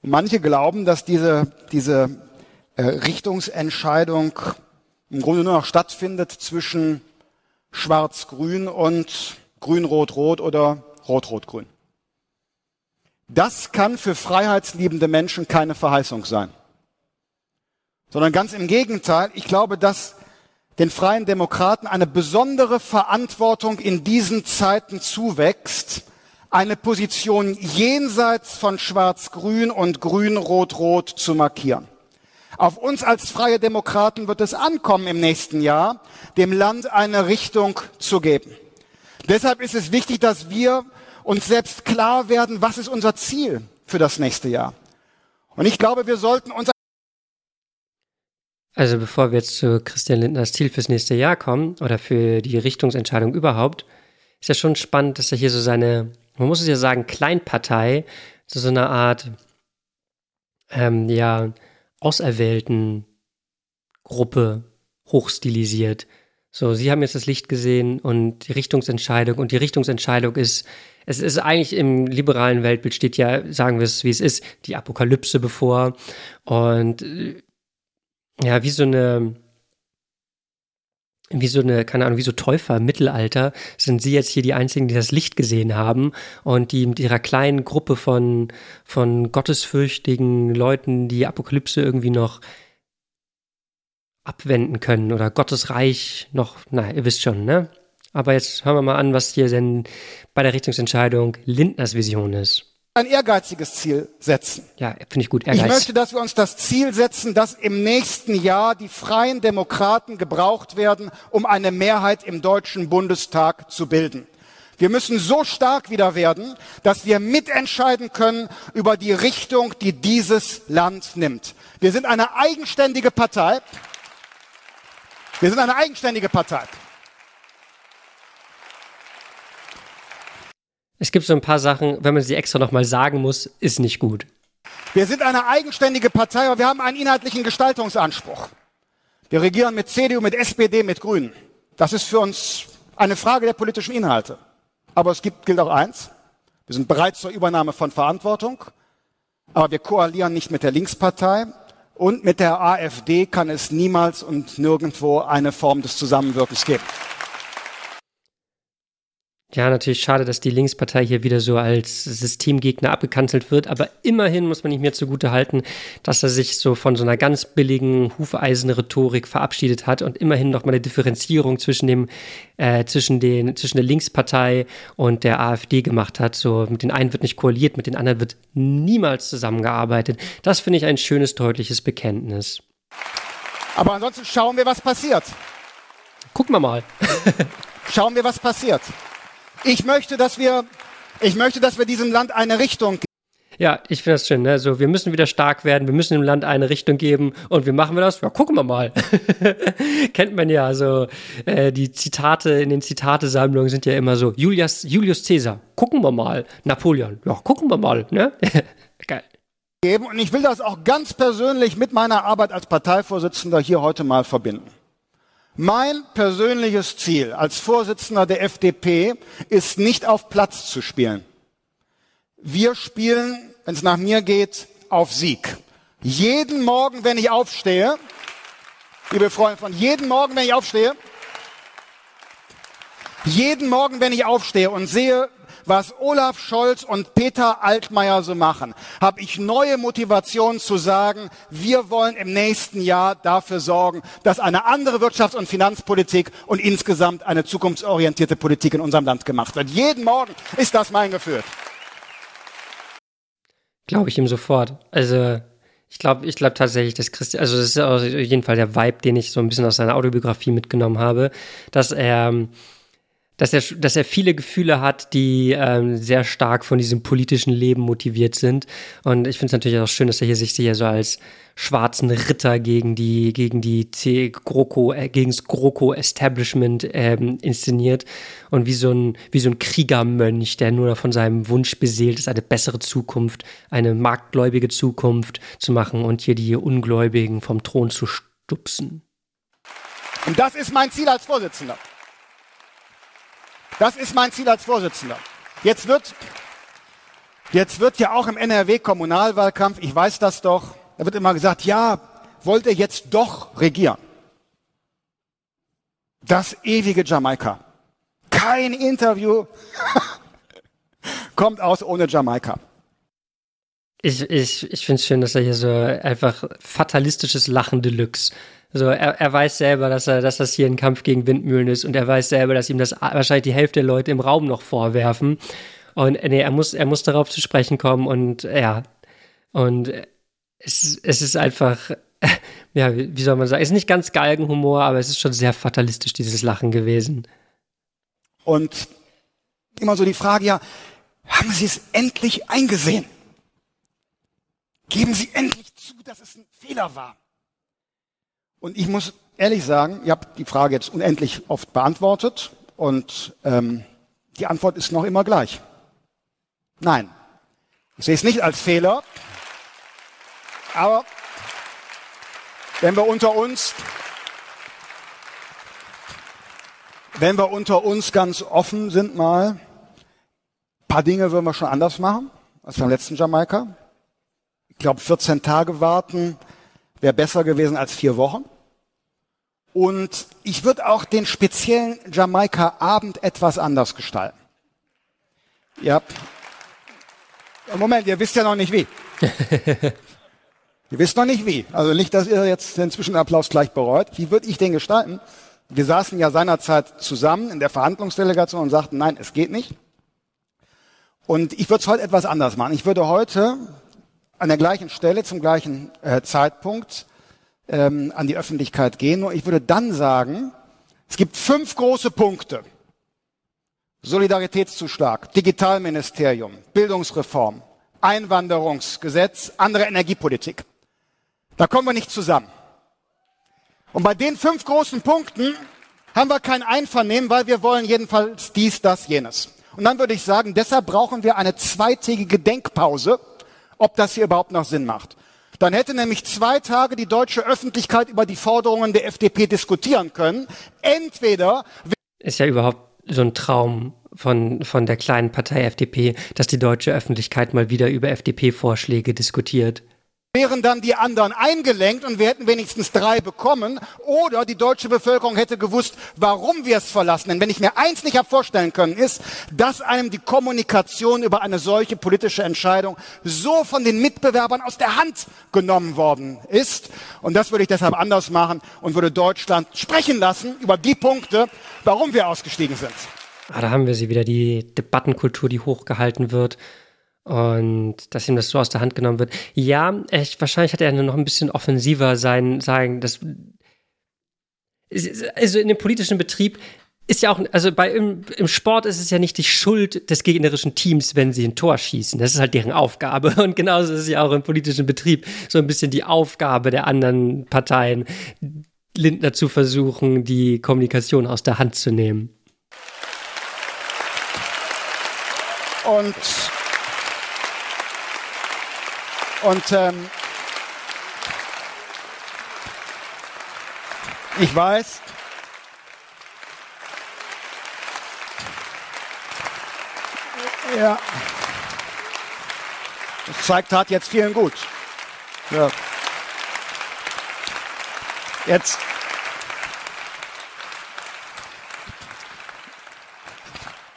B: Und manche glauben, dass diese, diese äh, Richtungsentscheidung im Grunde nur noch stattfindet zwischen Schwarz-Grün und Grün-Rot-Rot oder Rot-Rot-Grün. Das kann für freiheitsliebende Menschen keine Verheißung sein. Sondern ganz im Gegenteil, ich glaube, dass den freien Demokraten eine besondere Verantwortung in diesen Zeiten zuwächst, eine Position jenseits von Schwarz-Grün und Grün-Rot-Rot zu markieren. Auf uns als freie Demokraten wird es ankommen im nächsten Jahr, dem Land eine Richtung zu geben. Deshalb ist es wichtig, dass wir uns selbst klar werden, was ist unser Ziel für das nächste Jahr. Und ich glaube, wir sollten uns
A: also bevor wir jetzt zu Christian Lindners Ziel fürs nächste Jahr kommen oder für die Richtungsentscheidung überhaupt, ist ja schon spannend, dass er hier so seine man muss es ja sagen, Kleinpartei zu so einer Art, ähm, ja, auserwählten Gruppe hochstilisiert. So, Sie haben jetzt das Licht gesehen und die Richtungsentscheidung und die Richtungsentscheidung ist, es ist eigentlich im liberalen Weltbild steht ja, sagen wir es wie es ist, die Apokalypse bevor und ja, wie so eine wie so eine, keine Ahnung, wie so Täufer im Mittelalter, sind sie jetzt hier die einzigen, die das Licht gesehen haben und die mit ihrer kleinen Gruppe von, von gottesfürchtigen Leuten die Apokalypse irgendwie noch abwenden können oder Gottes Reich noch, na, ihr wisst schon, ne? Aber jetzt hören wir mal an, was hier denn bei der Richtungsentscheidung Lindners Vision ist
B: ein ehrgeiziges Ziel setzen.
A: Ja, finde ich gut.
B: Ehrgeiz. Ich möchte, dass wir uns das Ziel setzen, dass im nächsten Jahr die freien Demokraten gebraucht werden, um eine Mehrheit im Deutschen Bundestag zu bilden. Wir müssen so stark wieder werden, dass wir mitentscheiden können über die Richtung, die dieses Land nimmt. Wir sind eine eigenständige Partei. Wir sind eine eigenständige Partei.
A: Es gibt so ein paar Sachen, wenn man sie extra nochmal sagen muss, ist nicht gut.
B: Wir sind eine eigenständige Partei, aber wir haben einen inhaltlichen Gestaltungsanspruch. Wir regieren mit CDU, mit SPD, mit Grünen. Das ist für uns eine Frage der politischen Inhalte. Aber es gibt, gilt auch eins. Wir sind bereit zur Übernahme von Verantwortung. Aber wir koalieren nicht mit der Linkspartei. Und mit der AfD kann es niemals und nirgendwo eine Form des Zusammenwirkens geben.
A: Ja, natürlich schade, dass die Linkspartei hier wieder so als Systemgegner abgekanzelt wird, aber immerhin muss man nicht mehr zugute halten, dass er sich so von so einer ganz billigen Hufeisen-Rhetorik verabschiedet hat und immerhin noch mal eine Differenzierung zwischen dem, äh, zwischen den, zwischen der Linkspartei und der AfD gemacht hat. So, mit den einen wird nicht koaliert, mit den anderen wird niemals zusammengearbeitet. Das finde ich ein schönes, deutliches Bekenntnis.
B: Aber ansonsten schauen wir, was passiert.
A: Gucken wir mal.
B: schauen wir, was passiert. Ich möchte, dass wir, ich möchte, dass wir diesem Land eine Richtung geben.
A: Ja, ich finde das schön. Ne? Also wir müssen wieder stark werden, wir müssen dem Land eine Richtung geben. Und wie machen wir das? Ja, gucken wir mal. Kennt man ja. Also äh, die Zitate in den Zitatesammlungen sind ja immer so: Julius, Julius Caesar, gucken wir mal. Napoleon, ja, gucken wir mal. Ne?
B: Geil. Und ich will das auch ganz persönlich mit meiner Arbeit als Parteivorsitzender hier heute mal verbinden. Mein persönliches Ziel als Vorsitzender der FDP ist nicht auf Platz zu spielen. Wir spielen, wenn es nach mir geht, auf Sieg. Jeden Morgen, wenn ich aufstehe, liebe Freunde von jeden Morgen, wenn ich aufstehe, jeden Morgen, wenn ich aufstehe und sehe, was Olaf Scholz und Peter Altmaier so machen, habe ich neue Motivation zu sagen, wir wollen im nächsten Jahr dafür sorgen, dass eine andere Wirtschafts- und Finanzpolitik und insgesamt eine zukunftsorientierte Politik in unserem Land gemacht wird. Jeden Morgen ist das mein Gefühl.
A: Glaube ich ihm sofort. Also ich glaube, ich glaube tatsächlich, dass Christian, also das ist auf jeden Fall der Vibe, den ich so ein bisschen aus seiner Autobiografie mitgenommen habe, dass er dass er, dass er viele Gefühle hat, die ähm, sehr stark von diesem politischen Leben motiviert sind. Und ich finde es natürlich auch schön, dass er hier sich hier so als schwarzen Ritter gegen die, gegen die C GroKo, äh, gegen das GroKo-Establishment ähm, inszeniert. Und wie so ein, wie so ein Kriegermönch, der nur von seinem Wunsch beseelt ist, eine bessere Zukunft, eine marktgläubige Zukunft zu machen und hier die Ungläubigen vom Thron zu stupsen.
B: Und das ist mein Ziel als Vorsitzender. Das ist mein Ziel als Vorsitzender. Jetzt wird, jetzt wird ja auch im NRW-Kommunalwahlkampf, ich weiß das doch, da wird immer gesagt, ja, wollt ihr jetzt doch regieren? Das ewige Jamaika. Kein Interview kommt aus ohne Jamaika.
A: Ich, ich, ich finde es schön, dass er hier so einfach fatalistisches Lachen Deluxe so, er, er weiß selber, dass er, dass das hier ein Kampf gegen Windmühlen ist und er weiß selber, dass ihm das wahrscheinlich die Hälfte der Leute im Raum noch vorwerfen. Und nee, er muss, er muss darauf zu sprechen kommen und ja. Und es, es ist einfach, ja, wie soll man sagen, es ist nicht ganz Galgenhumor, aber es ist schon sehr fatalistisch, dieses Lachen gewesen.
B: Und immer so die Frage, ja, haben Sie es endlich eingesehen? Geben Sie endlich zu, dass es ein Fehler war. Und ich muss ehrlich sagen, ihr habt die Frage jetzt unendlich oft beantwortet und ähm, die Antwort ist noch immer gleich. Nein, ich sehe es nicht als Fehler, aber wenn wir unter uns, wenn wir unter uns ganz offen sind mal, paar Dinge würden wir schon anders machen als beim letzten Jamaika. Ich glaube, 14 Tage warten wäre besser gewesen als vier Wochen. Und ich würde auch den speziellen Jamaika-Abend etwas anders gestalten. Ja. Moment, ihr wisst ja noch nicht wie. ihr wisst noch nicht wie. Also nicht, dass ihr jetzt den Zwischenapplaus gleich bereut. Wie würde ich den gestalten? Wir saßen ja seinerzeit zusammen in der Verhandlungsdelegation und sagten, nein, es geht nicht. Und ich würde es heute etwas anders machen. Ich würde heute an der gleichen Stelle zum gleichen äh, Zeitpunkt ähm, an die Öffentlichkeit gehen. Nur ich würde dann sagen, es gibt fünf große Punkte. Solidaritätszuschlag, Digitalministerium, Bildungsreform, Einwanderungsgesetz, andere Energiepolitik. Da kommen wir nicht zusammen. Und bei den fünf großen Punkten haben wir kein Einvernehmen, weil wir wollen jedenfalls dies, das, jenes. Und dann würde ich sagen, deshalb brauchen wir eine zweitägige Denkpause, ob das hier überhaupt noch Sinn macht. Dann hätte nämlich zwei Tage die deutsche Öffentlichkeit über die Forderungen der FDP diskutieren können. Entweder
A: ist ja überhaupt so ein Traum von, von der kleinen Partei FDP, dass die deutsche Öffentlichkeit mal wieder über FDP-Vorschläge diskutiert
B: wären dann die anderen eingelenkt und wir hätten wenigstens drei bekommen oder die deutsche Bevölkerung hätte gewusst, warum wir es verlassen. Denn wenn ich mir eins nicht habe vorstellen können, ist, dass einem die Kommunikation über eine solche politische Entscheidung so von den Mitbewerbern aus der Hand genommen worden ist. Und das würde ich deshalb anders machen und würde Deutschland sprechen lassen über die Punkte, warum wir ausgestiegen sind.
A: Ah, da haben wir sie wieder, die Debattenkultur, die hochgehalten wird und dass ihm das so aus der Hand genommen wird. Ja, echt, wahrscheinlich hat er noch ein bisschen offensiver sein, sagen, das also in dem politischen Betrieb ist ja auch, also bei im, im, Sport ist es ja nicht die Schuld des gegnerischen Teams, wenn sie ein Tor schießen. Das ist halt deren Aufgabe. Und genauso ist es ja auch im politischen Betrieb so ein bisschen die Aufgabe der anderen Parteien, Lindner zu versuchen, die Kommunikation aus der Hand zu nehmen.
B: Und und ähm, ich weiß, ja, das zeigt hat jetzt vielen gut. Ja. Jetzt.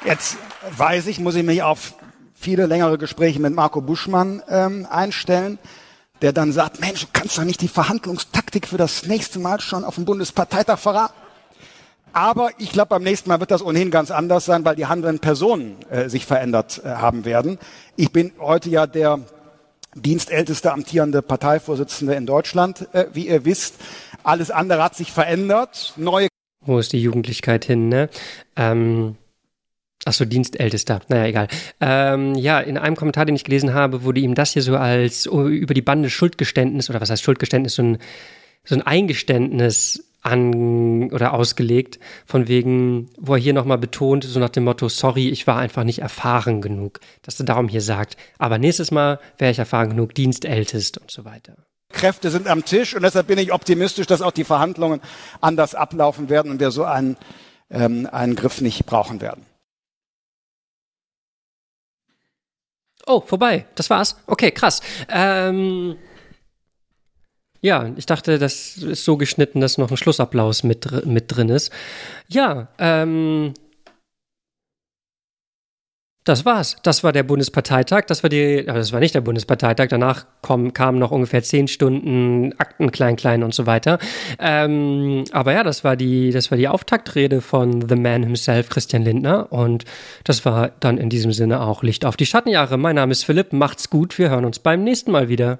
B: Jetzt weiß ich, muss ich mich auf viele längere Gespräche mit Marco Buschmann ähm, einstellen, der dann sagt, Mensch, du kannst doch nicht die Verhandlungstaktik für das nächste Mal schon auf dem Bundesparteitag verraten. Aber ich glaube, beim nächsten Mal wird das ohnehin ganz anders sein, weil die handelnden Personen äh, sich verändert äh, haben werden. Ich bin heute ja der dienstälteste amtierende Parteivorsitzende in Deutschland, äh, wie ihr wisst. Alles andere hat sich verändert. Neue
A: Wo ist die Jugendlichkeit hin, ne? Ähm Achso, Dienstältester. Naja, egal. Ähm, ja, in einem Kommentar, den ich gelesen habe, wurde ihm das hier so als oh, über die Bande Schuldgeständnis oder was heißt Schuldgeständnis, so ein, so ein Eingeständnis an oder ausgelegt, von wegen, wo er hier nochmal betont, so nach dem Motto, sorry, ich war einfach nicht erfahren genug, dass er darum hier sagt, aber nächstes Mal wäre ich erfahren genug, Dienstältest und so weiter.
B: Kräfte sind am Tisch und deshalb bin ich optimistisch, dass auch die Verhandlungen anders ablaufen werden und wir so einen, ähm, einen Griff nicht brauchen werden.
A: Oh, vorbei. Das war's. Okay, krass. Ähm, ja, ich dachte, das ist so geschnitten, dass noch ein Schlussapplaus mit, mit drin ist. Ja, ähm, das war's. Das war der Bundesparteitag. Das war die, das war nicht der Bundesparteitag. Danach kommen, kamen noch ungefähr zehn Stunden Akten klein, klein und so weiter. Ähm, aber ja, das war die, das war die Auftaktrede von The Man himself, Christian Lindner. Und das war dann in diesem Sinne auch Licht auf die Schattenjahre. Mein Name ist Philipp. Macht's gut. Wir hören uns beim nächsten Mal wieder.